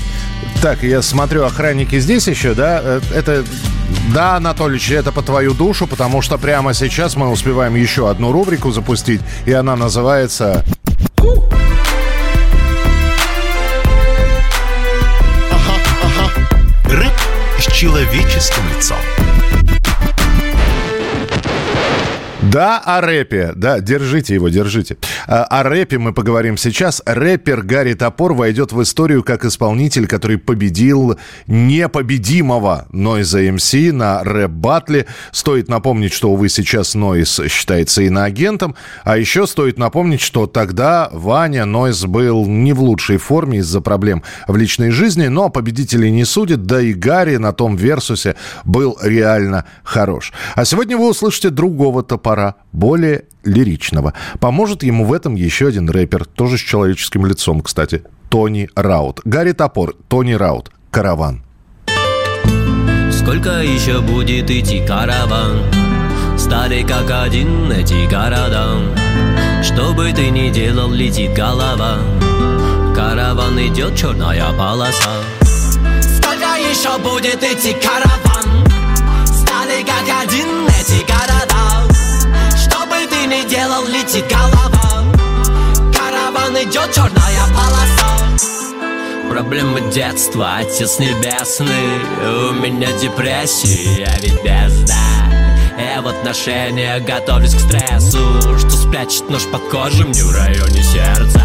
Так, я смотрю, охранники здесь еще, да? Э, Это... Да, Анатольевич, это по твою душу, потому что прямо сейчас мы успеваем еще одну рубрику запустить, и она называется... Рэп с человеческим Да, о рэпе. Да, держите его, держите. А, О рэпе мы поговорим сейчас. Рэпер Гарри Топор войдет в историю как исполнитель, который победил непобедимого Нойза МС на рэп-батле. Стоит напомнить, что, увы, сейчас Нойз считается иноагентом. А еще стоит напомнить, что тогда Ваня Нойз был не в лучшей форме из-за проблем в личной жизни, но победителей не судят, да и Гарри на том версусе был реально хорош. А сегодня вы услышите другого топора, более лиричного. Поможет ему в этом еще один рэпер, тоже с человеческим лицом, кстати, Тони Раут. Гарри Топор, Тони Раут, «Караван». Сколько еще будет идти караван Стали как один эти города Что бы ты ни делал, летит голова Караван идет, черная полоса Сколько еще будет идти караван? Стали как один делал, летит голова. Караван идет, черная полоса. Проблемы детства, отец небесный. У меня депрессия, ведь безда Я в отношениях готовлюсь к стрессу. Что спрячет нож под кожей мне в районе сердца.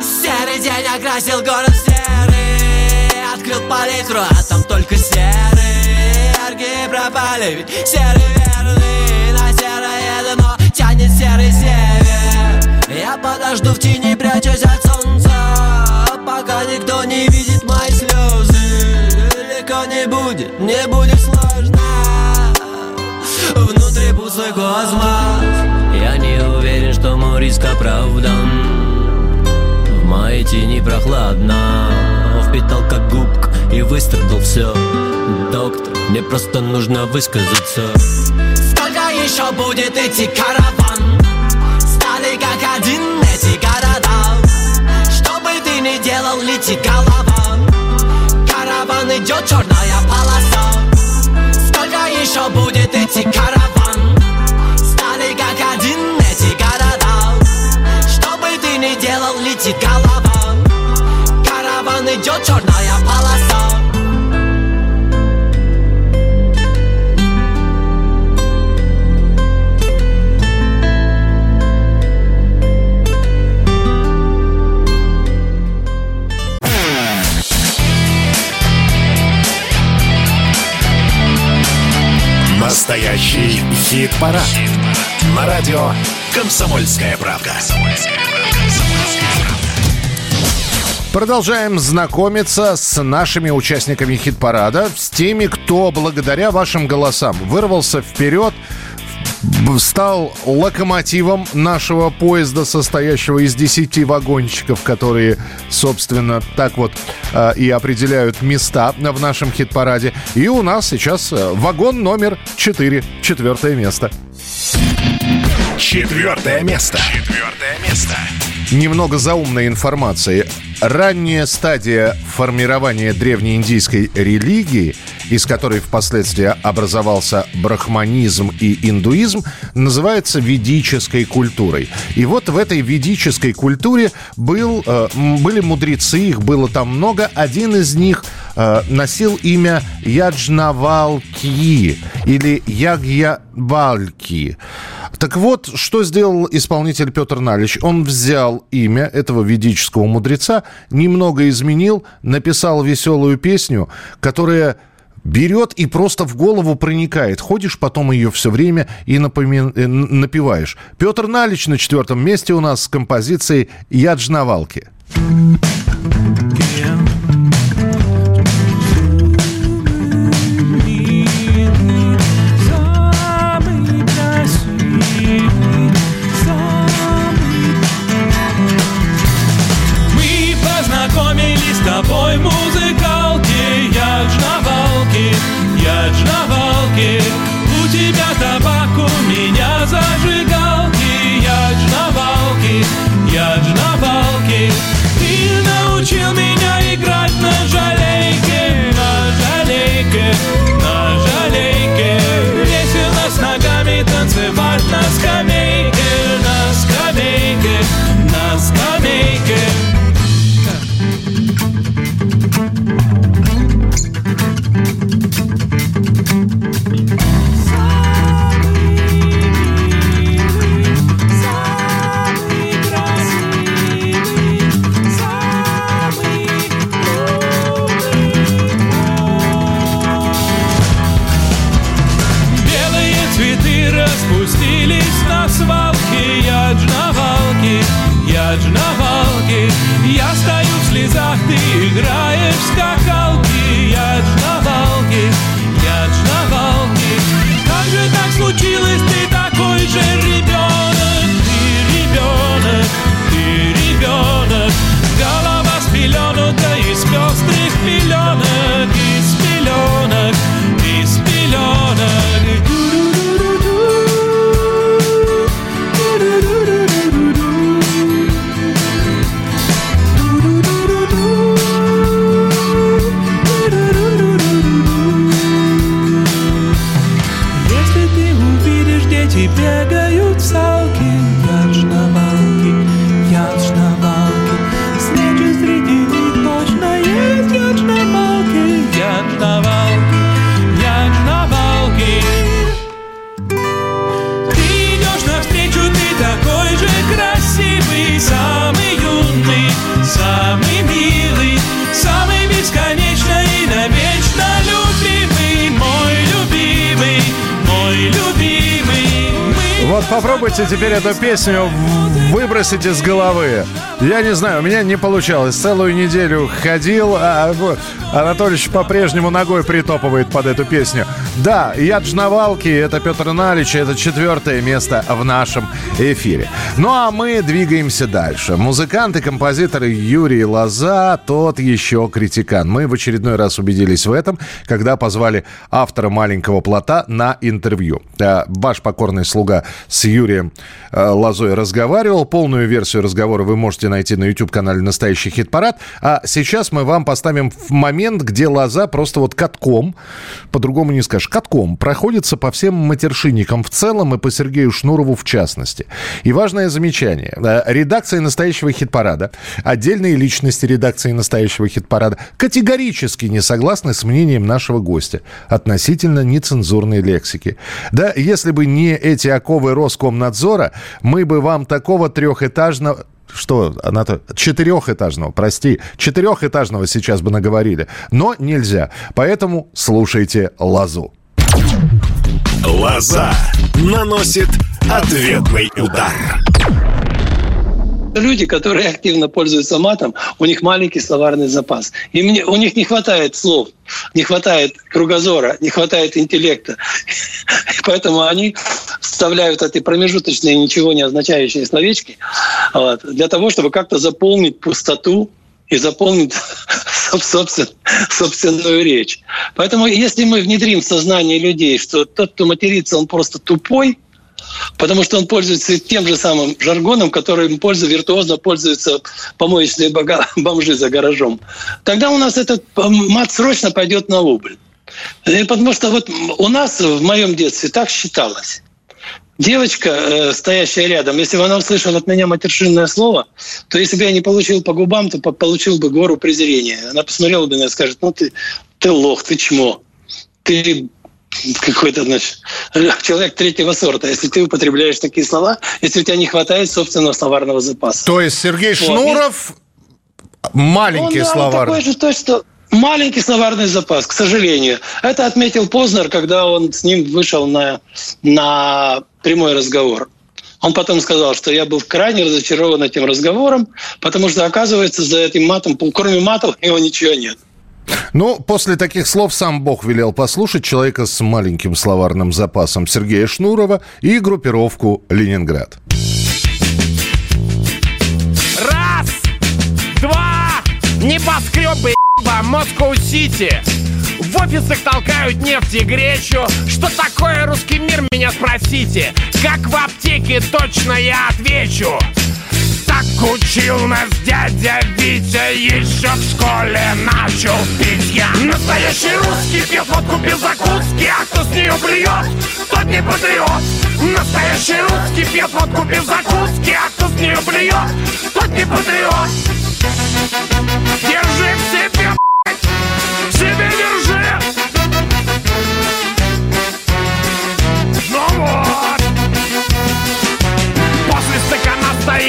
Серый день окрасил город серый. Открыл палитру, а там только серый. Яркие пропали, ведь серый верный тянет серый север Я подожду в тени, прячусь от солнца. Пока никто не видит мои слезы. Легко не будет, не будет сложно. Внутри пустой космос. Я не уверен, что мой риск оправдан. В моей тени прохладно. Впитал как губка и выстрадал все Доктор, мне просто нужно высказаться еще будет идти караван? Стали как один эти города Что бы ты ни делал, летит голова. Караван идет, черная полоса Сколько еще будет идти караван? Стали как один эти города Что бы ты ни делал, летит голова Настоящий хит-парад. На радио «Комсомольская правда». Продолжаем знакомиться с нашими участниками хит-парада, с теми, кто благодаря вашим голосам вырвался вперед, стал локомотивом нашего поезда, состоящего из 10 вагончиков, которые, собственно, так вот э, и определяют места в нашем хит-параде. И у нас сейчас э, вагон номер 4, четвертое место. Четвертое место. Четвертое место. Немного заумной информации. Ранняя стадия формирования древнеиндийской религии, из которой впоследствии образовался брахманизм и индуизм, называется ведической культурой. И вот в этой ведической культуре был, э, были мудрецы, их было там много. Один из них э, носил имя Яджнавалки или Ягьябальки. Так вот, что сделал исполнитель Петр Налич? Он взял имя этого ведического мудреца, немного изменил, написал веселую песню, которая берет и просто в голову проникает. Ходишь потом ее все время и напоми- э, н- напеваешь. Петр Налич на четвертом месте у нас с композицией «Яджнавалки». Самый теперь эту песню выбросить из головы. Я не знаю, у меня не получалось. Целую неделю ходил, а вот Анатольевич по-прежнему ногой притопывает под эту песню. Да, я Джнавалки, это Петр Налич, это четвертое место в нашем эфире. Ну а мы двигаемся дальше. Музыкант и композитор Юрий Лоза, тот еще критикан. Мы в очередной раз убедились в этом, когда позвали автора «Маленького плота» на интервью. Э, Ваш покорный слуга с Юрием э, Лозой разговаривал. Полную версию разговора вы можете найти на YouTube-канале «Настоящий хит-парад». А сейчас мы вам поставим момент, где Лоза просто вот катком, по-другому не скажешь, катком проходится по всем матершинникам в целом и по Сергею Шнурову в частности. И важное замечание. Э, Редакция «Настоящего хит-парада», отдельные личности редакции «Настоящего хит-парада» категорически не согласны с мнением нашего гостя относительно нецензурной лексики. Да, если бы не эти оковы Роскомнадзора, мы бы вам такого трехэтажного что, Анатолий, четырехэтажного, прости, четырехэтажного сейчас бы наговорили. Но нельзя. Поэтому слушайте лазу. Лоза наносит ответный удар. Люди, которые активно пользуются матом, у них маленький словарный запас. И мне, у них не хватает слов, не хватает кругозора, не хватает интеллекта. Поэтому они вставляют эти промежуточные, ничего не означающие словечки вот, для того, чтобы как-то заполнить пустоту и собствен, собственную речь. Поэтому если мы внедрим в сознание людей, что тот, кто матерится, он просто тупой, потому что он пользуется тем же самым жаргоном, которым пользуется, виртуозно пользуются помоечные бомжи за гаражом, тогда у нас этот мат срочно пойдет на убыль. И потому что вот у нас в моем детстве так считалось. Девочка, э, стоящая рядом, если бы она услышала от меня матершинное слово, то если бы я не получил по губам, то получил бы гору презрения. Она посмотрела бы на меня и скажет, ну ты, ты лох, ты чмо, ты какой-то, значит, человек третьего сорта, если ты употребляешь такие слова, если у тебя не хватает собственного словарного запаса. То есть Сергей Шнуров маленький он, словарь. Он такой же, то, что маленький словарный запас, к сожалению. Это отметил Познер, когда он с ним вышел на, на прямой разговор. Он потом сказал, что я был крайне разочарован этим разговором, потому что, оказывается, за этим матом, кроме матов, у него ничего нет. Ну, после таких слов сам Бог велел послушать человека с маленьким словарным запасом Сергея Шнурова и группировку «Ленинград». Раз, два, небоскребы, Москва-Сити. В офисах толкают нефть и гречу. Что такое русский мир, меня спросите. Как в аптеке, точно я отвечу. Так учил нас дядя Витя Еще в школе начал пить я. Настоящий русский пьет водку без закуски А кто с нее блюет, тот не патриот. Настоящий русский пьет водку без закуски А кто с нее блюет, тот не патриот. Держи в себе,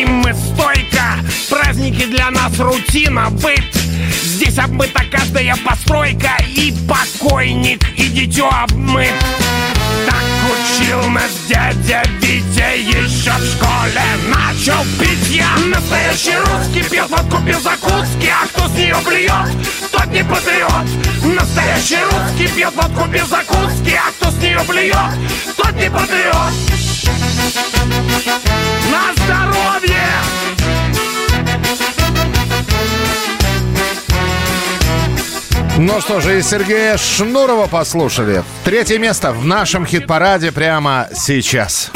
стоим мы стойко. Праздники для нас рутина, быт. Здесь обмыта каждая постройка. И покойник, и дитё обмыт учил нас дядя Витя Еще в школе начал пить. Я Настоящий русский пьет водку без закуски А кто с нее блюет, тот не патриот. Настоящий русский пьет водку без закуски А кто с нее блюет, тот не патриот. На здоровье! Ну что же, и Сергея Шнурова послушали. Третье место в нашем хит-параде прямо сейчас.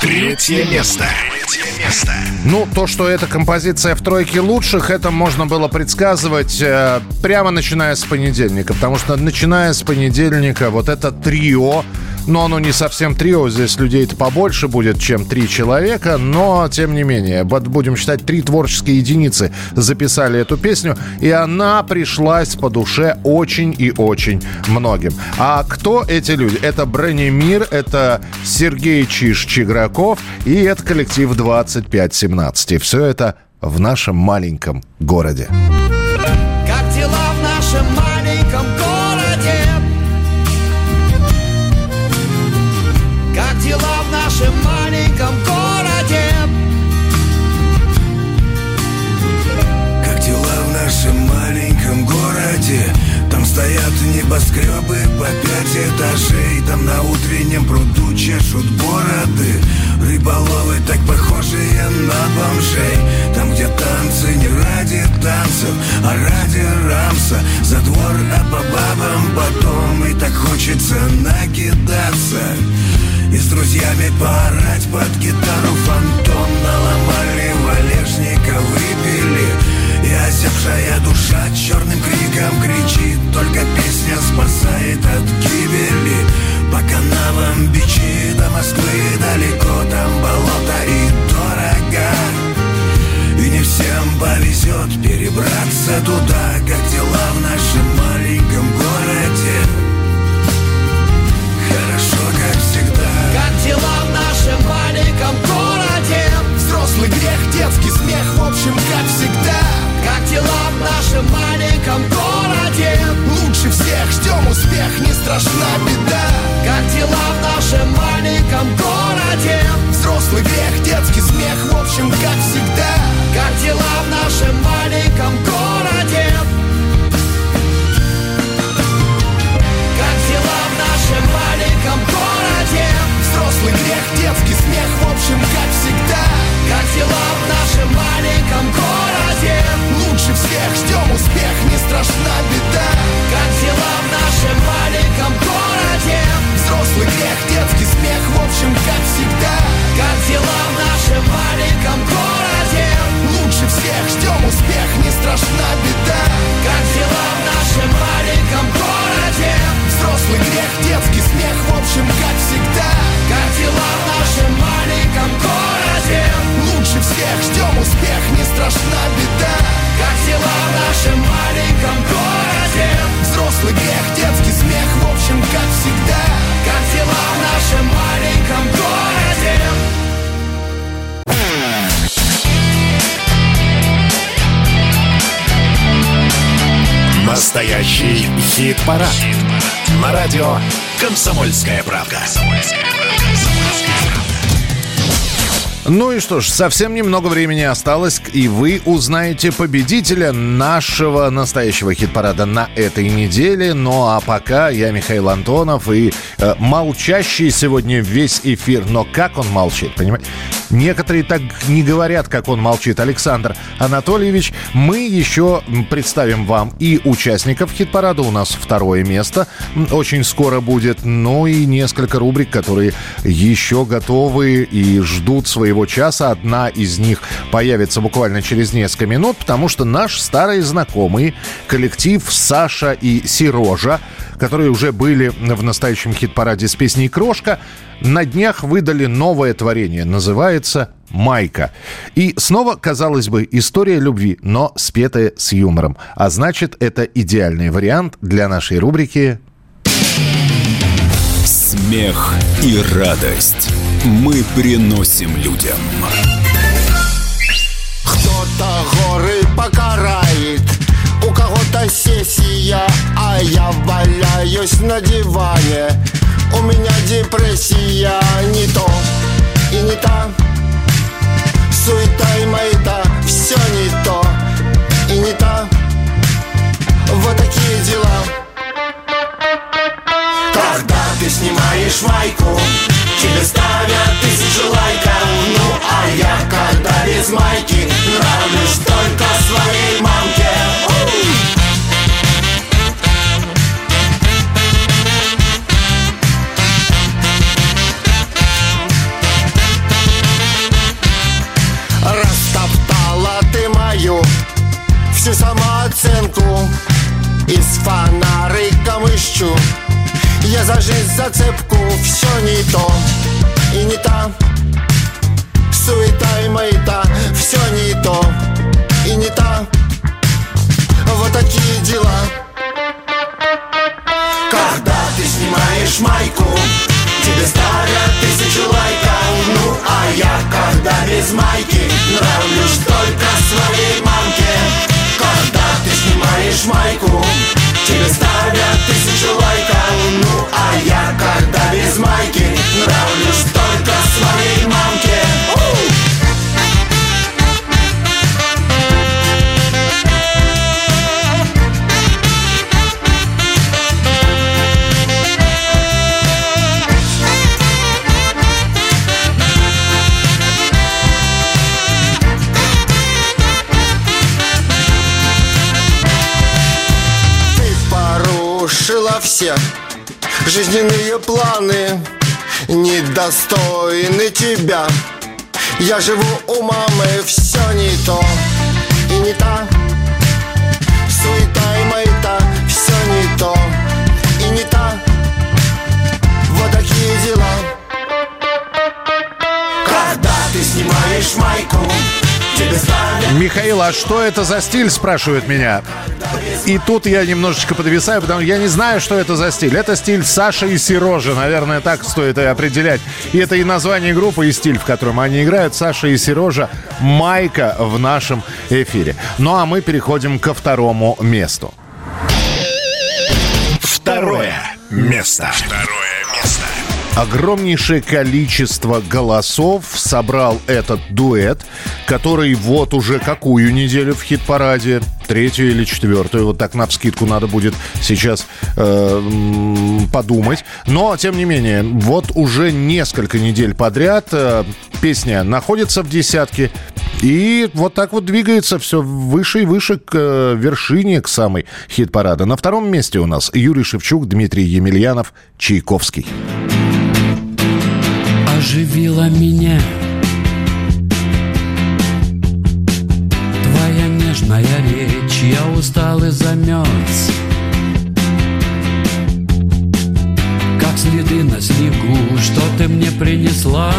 Третье место. Третье место. Ну, то, что эта композиция в тройке лучших, это можно было предсказывать э, прямо начиная с понедельника. Потому что начиная с понедельника вот это трио, но оно не совсем трио, здесь людей-то побольше будет, чем три человека, но тем не менее, будем считать, три творческие единицы записали эту песню, и она пришлась по душе очень и очень многим. А кто эти люди? Это Бронемир, это Сергей Чиж-Чиграков и это коллектив 2517. И все это в нашем маленьком городе. Как дела в нашем стоят небоскребы по пять этажей. Там на утреннем пруду чешут бороды. Рыболовы так похожие на бомжей. Там, где танцы не ради танцев, а ради рамса. За двор, а по бабам потом. И так хочется накидаться. И с друзьями поорать под гитару фантом. Наломали валежника, выпили и осевшая душа черным криком кричит Только песня спасает от гибели. По канавам бичи до Москвы далеко Там болото и дорого. И не всем повезет перебраться туда Как дела в нашем маленьком городе. Хорошо, как всегда. Как дела в нашем маленьком городе? Взрослый грех, детский смех, в общем, как всегда дела в нашем маленьком городе. Лучше всех ждем успех, не страшна беда. Как дела в нашем маленьком городе? Взрослый грех, детский смех, в общем, как всегда. Как дела в нашем маленьком городе? Как дела в нашем маленьком городе? Взрослый грех, детский смех, в общем, как всегда. Как дела в нашем маленьком городе? Лучше всех ждем успех, не страшна беда Как дела в нашем маленьком городе? Взрослый грех, детский смех, в общем, как всегда Как дела в нашем маленьком городе? Лучше всех ждем успех, не страшна беда Как дела в нашем маленьком городе? Взрослый грех, детский смех, в общем, как всегда Как дела в нашем? Лучше всех ждем успех, не страшна беда Как дела в нашем маленьком городе? Взрослый грех, детский смех, в общем, как всегда Как дела в нашем маленьком городе? Настоящий хит-парад. На радио «Комсомольская правда». Ну и что ж, совсем немного времени осталось, и вы узнаете победителя нашего настоящего хит-парада на этой неделе. Ну а пока я Михаил Антонов и э, молчащий сегодня весь эфир. Но как он молчит, понимаете? Некоторые так не говорят, как он молчит. Александр Анатольевич, мы еще представим вам и участников хит-парада. У нас второе место очень скоро будет. Ну и несколько рубрик, которые еще готовы и ждут своего часа. Одна из них появится буквально через несколько минут, потому что наш старый знакомый коллектив Саша и Сирожа, которые уже были в настоящем хит-параде с песней «Крошка», на днях выдали новое творение. Называется «Майка». И снова, казалось бы, история любви, но спетая с юмором. А значит, это идеальный вариант для нашей рубрики Смех и радость мы приносим людям. Кто-то горы покарает, кого-то сессия, а я валяюсь на диване. У меня депрессия не то и не та. Суета и маята, все не то и не та. Вот такие дела. Когда ты снимаешь майку, тебе ставят тысячу лайков. Ну а я, когда без майки, нравлюсь только своей мамке. Из фонариком ищу. Я за жизнь зацепку Все не то. И не та. Суета и маята Все не то. И не та. Вот такие дела. Когда ты снимаешь майку Тебе ставят тысячу лайков. Ну а я, когда без майки Нравлюсь только своей ты снимаешь майку Тебе ставят тысячу лайков. Ну а я, когда без майки Нравлюсь только своей все жизненные планы Недостойны тебя. Я живу у мамы, все не то. И не та. Суета и маята, все не то. И не та. Вот такие дела. Когда ты снимаешь майку Михаил, а что это за стиль, спрашивают меня. И тут я немножечко подвисаю, потому что я не знаю, что это за стиль. Это стиль Саша и Сирожа, наверное, так стоит и определять. И это и название группы, и стиль, в котором они играют. Саша и Сирожа. Майка в нашем эфире. Ну а мы переходим ко второму месту. Второе место. Второе. Огромнейшее количество голосов собрал этот дуэт, который вот уже какую неделю в хит-параде, третью или четвертую, вот так на вскидку надо будет сейчас э, подумать. Но, тем не менее, вот уже несколько недель подряд э, песня находится в десятке, и вот так вот двигается все выше и выше к э, вершине, к самой хит-парада. На втором месте у нас Юрий Шевчук, Дмитрий Емельянов, Чайковский оживила меня. Твоя нежная речь, я устал и замерз. Как следы на снегу, что ты мне принесла?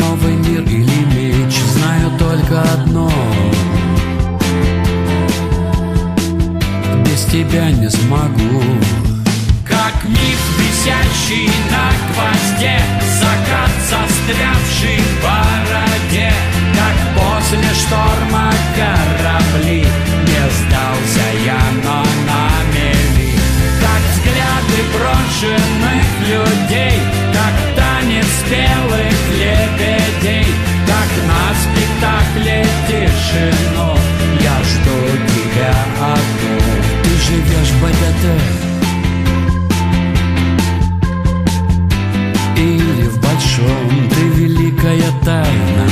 Новый мир или меч, знаю только одно. Без тебя не смогу. Как миф, висящий на гвозде Закат, застрявший в бороде. Как после шторма корабли Не сдался я, но на мели. Как взгляды брошенных людей Как танец белых лебедей Как на спектакле тишину. Я жду тебя одну. Ты живешь в БДТ большом ты великая тайна.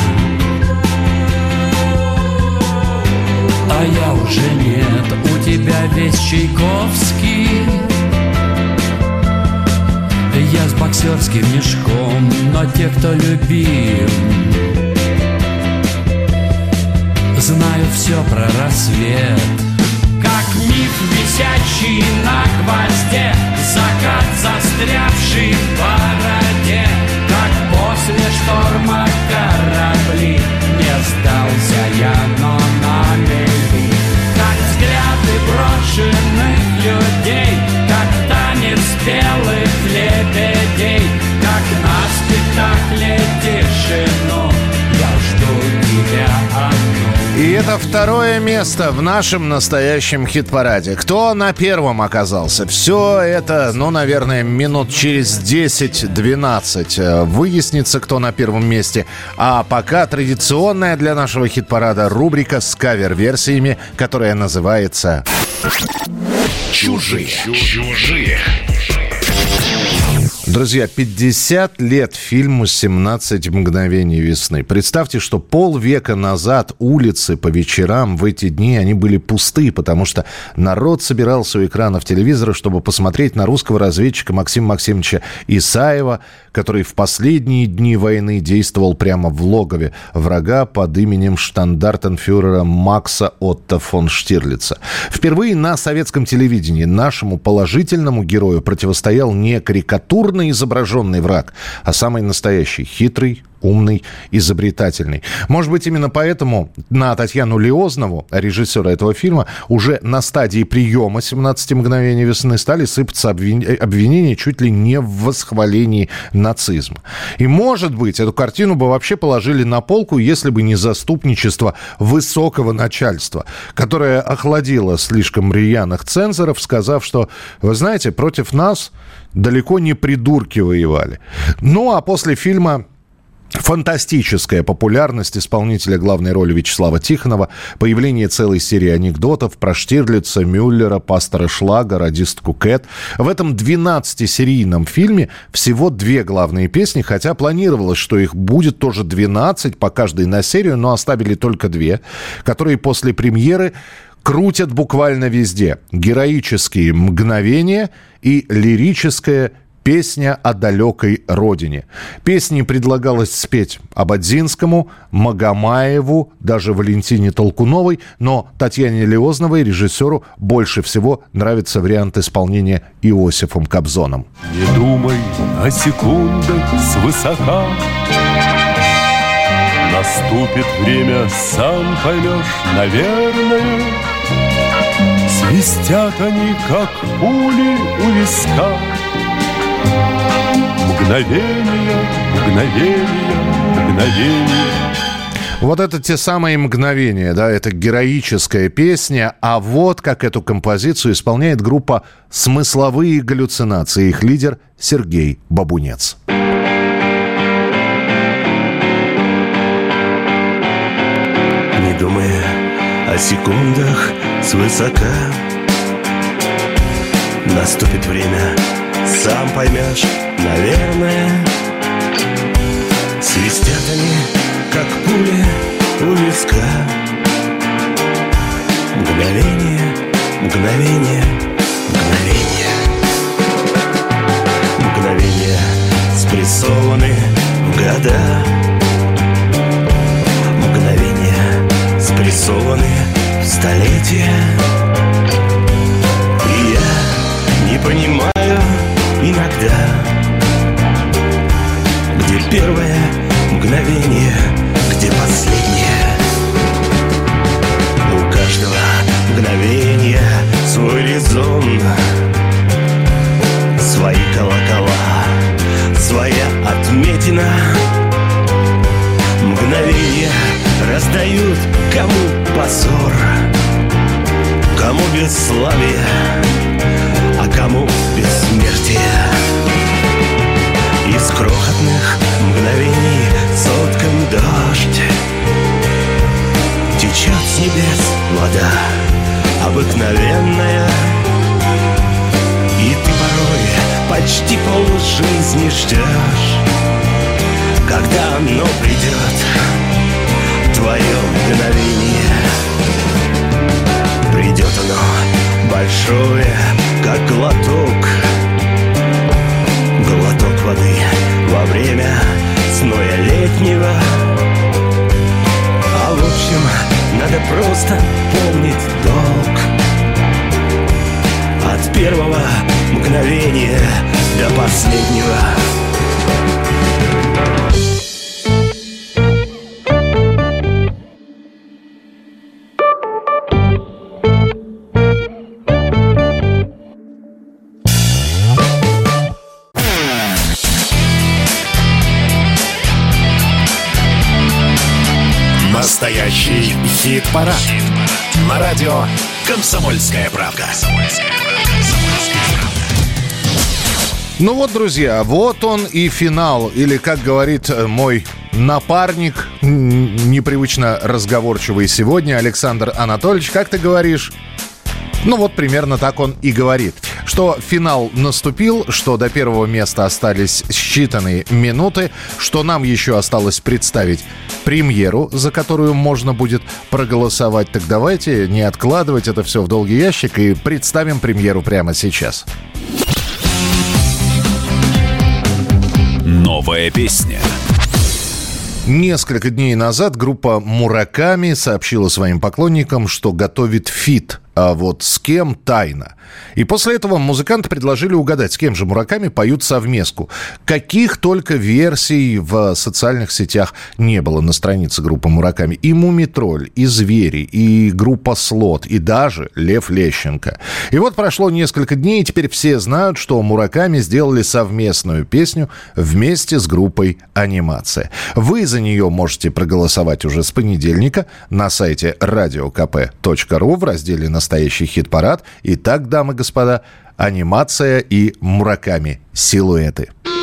А я уже нет, у тебя весь Чайковский. Я с боксерским мешком, но те, кто любим Знаю все про рассвет. Как миф, висящий на гвозде Закат, застрявший в бороде После шторма корабли. Не сдался я, но на мели. Как взгляды брошенных людей Как танец белых лебедей. Как на спектакле тишину Я жду тебя И это второе место в нашем настоящем хит-параде. Кто на первом оказался? Все это, ну, наверное, минут через 10-12 э, выяснится, кто на первом месте. А пока традиционная для нашего хит-парада рубрика с кавер-версиями, которая называется «Чужие». Чужие. Друзья, 50 лет фильму «17 мгновений весны». Представьте, что полвека назад улицы по вечерам в эти дни, они были пусты, потому что народ собирался у экранов телевизора, чтобы посмотреть на русского разведчика Максима Максимовича Исаева, который в последние дни войны действовал прямо в логове врага под именем штандартенфюрера Макса Отто фон Штирлица. Впервые на советском телевидении нашему положительному герою противостоял не карикатурный изображенный враг, а самый настоящий, хитрый, умный, изобретательный. Может быть, именно поэтому на Татьяну Леознову, режиссера этого фильма, уже на стадии приема «17 мгновений весны» стали сыпаться обвинения чуть ли не в восхвалении нацизма. И, может быть, эту картину бы вообще положили на полку, если бы не заступничество высокого начальства, которое охладило слишком рьяных цензоров, сказав, что, вы знаете, против нас далеко не придурки воевали. Ну, а после фильма Фантастическая популярность исполнителя главной роли Вячеслава Тихонова, появление целой серии анекдотов про Штирлица, Мюллера, пастора Шлага, радистку Кэт. В этом 12-серийном фильме всего две главные песни, хотя планировалось, что их будет тоже 12 по каждой на серию, но оставили только две, которые после премьеры крутят буквально везде. Героические мгновения и лирическое Песня о далекой родине. Песни предлагалось спеть Абадзинскому, Магомаеву, даже Валентине Толкуновой, но Татьяне Леозновой, режиссеру, больше всего нравится вариант исполнения Иосифом Кобзоном. Не думай о секундах свысока Наступит время, сам поймешь, наверное Свистят они, как пули у виска Мгновение, мгновение, мгновение. Вот это те самые мгновения, да, это героическая песня, а вот как эту композицию исполняет группа «Смысловые галлюцинации», их лидер Сергей Бабунец. Не думая о секундах свысока. Наступит время, сам поймешь, наверное Свистят они, как пули у виска. Мгновение, мгновение, мгновение. Мгновения спрессованы в года. Мгновения спрессованы в столетия. И я не понимаю иногда Первое мгновение, где последнее. У каждого мгновения свой резон Свои колокола, своя отметина. Мгновения раздают кому позор Кому бесславие, а кому бессмертие мгновений соткан дождь. Течет с небес вода обыкновенная. И ты порой почти полжизни ждешь Когда оно придет, твое мгновение. Придет оно большое, как глоток. Глоток воды во время сноя летнего. А в общем, надо просто помнить долг. От первого мгновения до последнего «Комсомольская правда». Ну вот, друзья, вот он и финал. Или, как говорит э, мой напарник, непривычно разговорчивый сегодня, Александр Анатольевич, как ты говоришь? Ну вот примерно так он и говорит. Что финал наступил, что до первого места остались считанные минуты, что нам еще осталось представить премьеру, за которую можно будет проголосовать. Так давайте не откладывать это все в долгий ящик и представим премьеру прямо сейчас. Новая песня. Несколько дней назад группа Мураками сообщила своим поклонникам, что готовит фит. А вот с кем тайна. И после этого музыканты предложили угадать, с кем же Мураками поют совместку. Каких только версий в социальных сетях не было на странице группы Мураками. И Мумитроль, и Звери, и группа Слот, и даже Лев Лещенко. И вот прошло несколько дней, и теперь все знают, что Мураками сделали совместную песню вместе с группой Анимация. Вы за нее можете проголосовать уже с понедельника на сайте radiokp.ru в разделе «Настоящий хит-парад». Итак, дамы и господа, анимация и Мураками. Силуэты. Чуть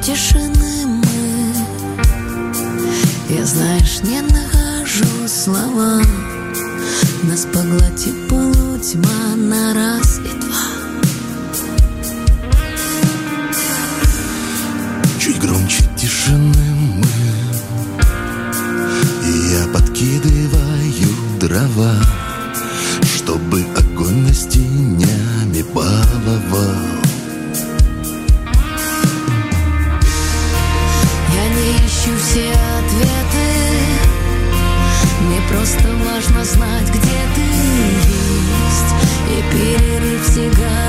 тишины мы. Я, знаешь, не нахожу слова. Нас поглотит полутьма на раз и два. Чуть громче тишины мы. И я подкидываю дрова Чтобы огонь над тенями баловал все ответы. Мне просто важно знать, где ты есть И перерыв всегда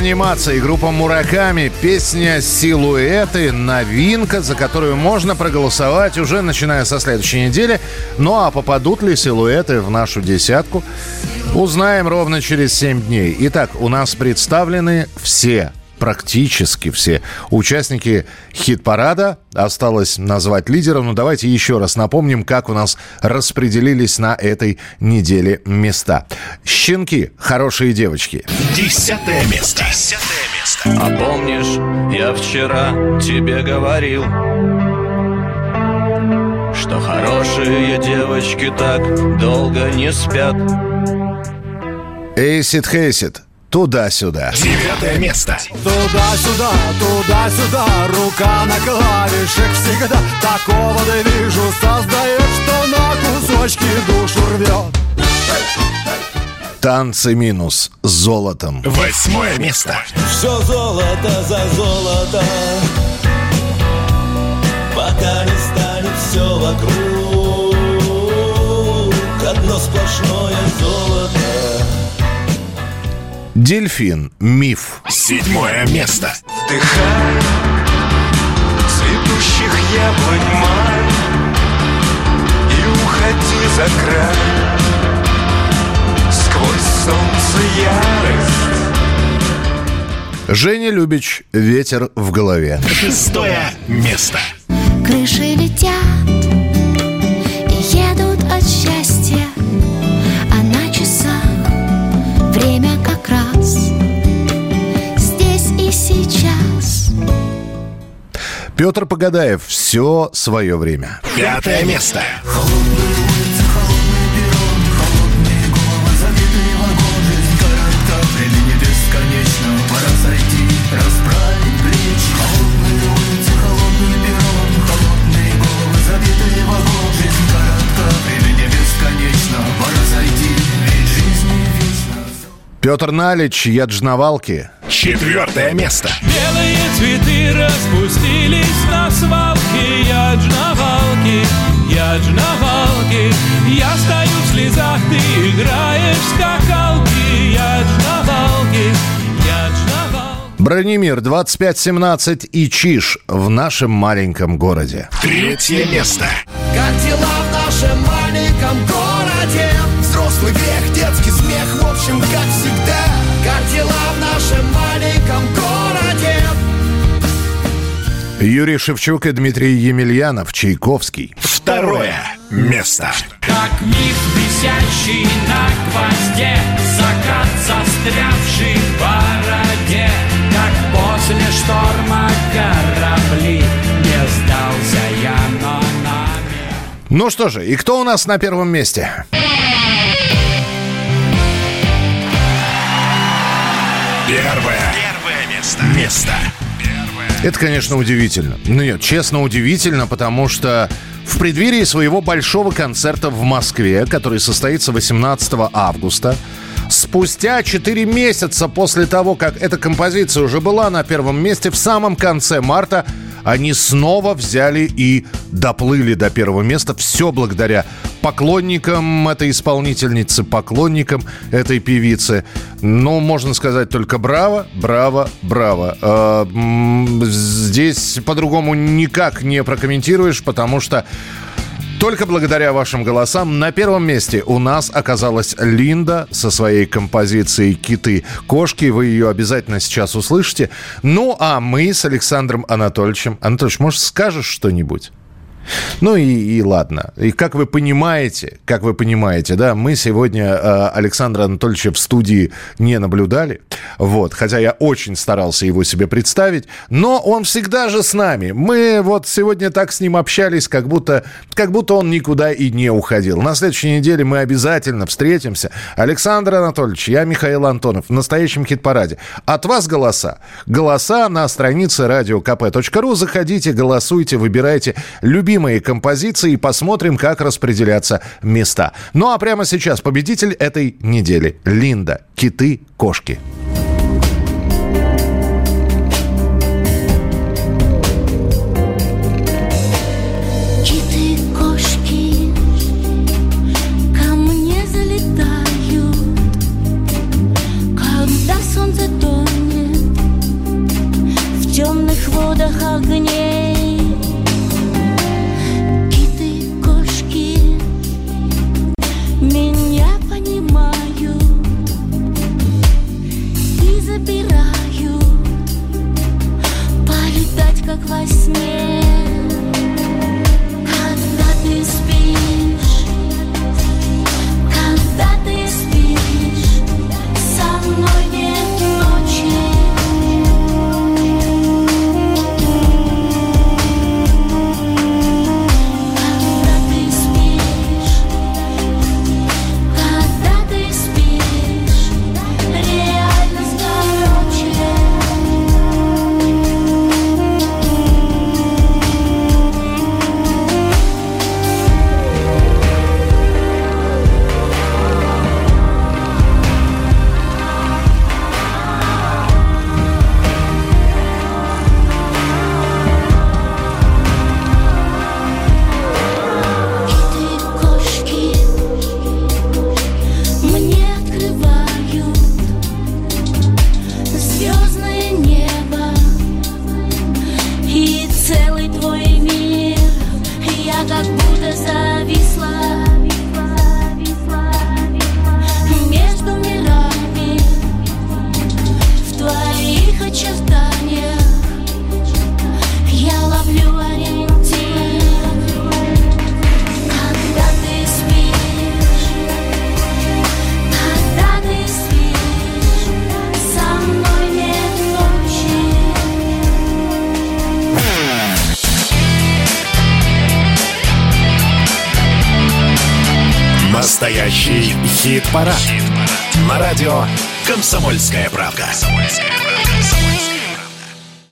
анимации. Группа Мураками. Песня «Силуэты». Новинка, за которую можно проголосовать уже начиная со следующей недели. Ну а попадут ли силуэты в нашу десятку, узнаем ровно через 7 дней. Итак, у нас представлены все практически все участники хит-парада. Осталось назвать лидеров, но давайте еще раз напомним, как у нас распределились на этой неделе места. Щенки, хорошие девочки. Десятое место. Десятое место. А помнишь, я вчера тебе говорил, что хорошие девочки так долго не спят. Эйсид Хейсид. Туда-сюда. Девятое место. Туда-сюда, туда-сюда, рука на клавишах всегда Такого движу создает, что на кусочки душу рвет Танцы минус с золотом. Восьмое место. Все золото за золото Пока не станет все вокруг Одно сплошное золото Дельфин. Миф. Седьмое место. Вдыхай цветущих яблонь май И уходи за край Сквозь солнце ярость Женя Любич. Ветер в голове. Шестое место. Крыши летят и едут от счастья, а на часах время Петр Погадаев. Все свое время. Пятое место. Петр Налич. Яджнавалки. Четвертое место. Белые цветы распустились на свалке Яджнавалки, яджнавалки Я стою в слезах, ты играешь в скакалки Яджнавалки, яджнавалки Бронемир. 2517 и Чиж. В нашем маленьком городе. Третье место. Как дела в нашем маленьком городе? Взрослый грех, детский смех, в общем, как всегда нашем маленьком городе? Юрий Шевчук и Дмитрий Емельянов. Чайковский. Второе место. Как миф, висящий на гвозде Закат, застрявший в бороде Как после шторма корабли Не сдался я, но нами Ну что же, и кто у нас на первом месте? Первое. Первое место. Место. Это, конечно, удивительно. Ну нет, честно, удивительно, потому что в преддверии своего большого концерта в Москве, который состоится 18 августа, спустя 4 месяца после того, как эта композиция уже была на первом месте, в самом конце марта они снова взяли и доплыли до первого места. Все благодаря поклонникам этой исполнительницы, поклонникам этой певицы. Ну, можно сказать только браво, браво, браво. Э, Здесь по-другому никак не прокомментируешь, потому что только благодаря вашим голосам на первом месте у нас оказалась Линда со своей композицией «Киты кошки». Вы ее обязательно сейчас услышите. Ну, а мы с Александром Анатольевичем... Анатольевич, может, скажешь что-нибудь? Ну и, и ладно. И как вы понимаете, как вы понимаете, да, мы сегодня э, Александра Анатольевича в студии не наблюдали. Вот, хотя я очень старался его себе представить, но он всегда же с нами. Мы вот сегодня так с ним общались, как будто, как будто он никуда и не уходил. На следующей неделе мы обязательно встретимся. Александр Анатольевич, я Михаил Антонов в настоящем хит-параде. От вас голоса. Голоса на странице radiokp.ru. Заходите, голосуйте, выбирайте любимые композиции и посмотрим, как распределяться места. Ну а прямо сейчас победитель этой недели. Линда. Киты,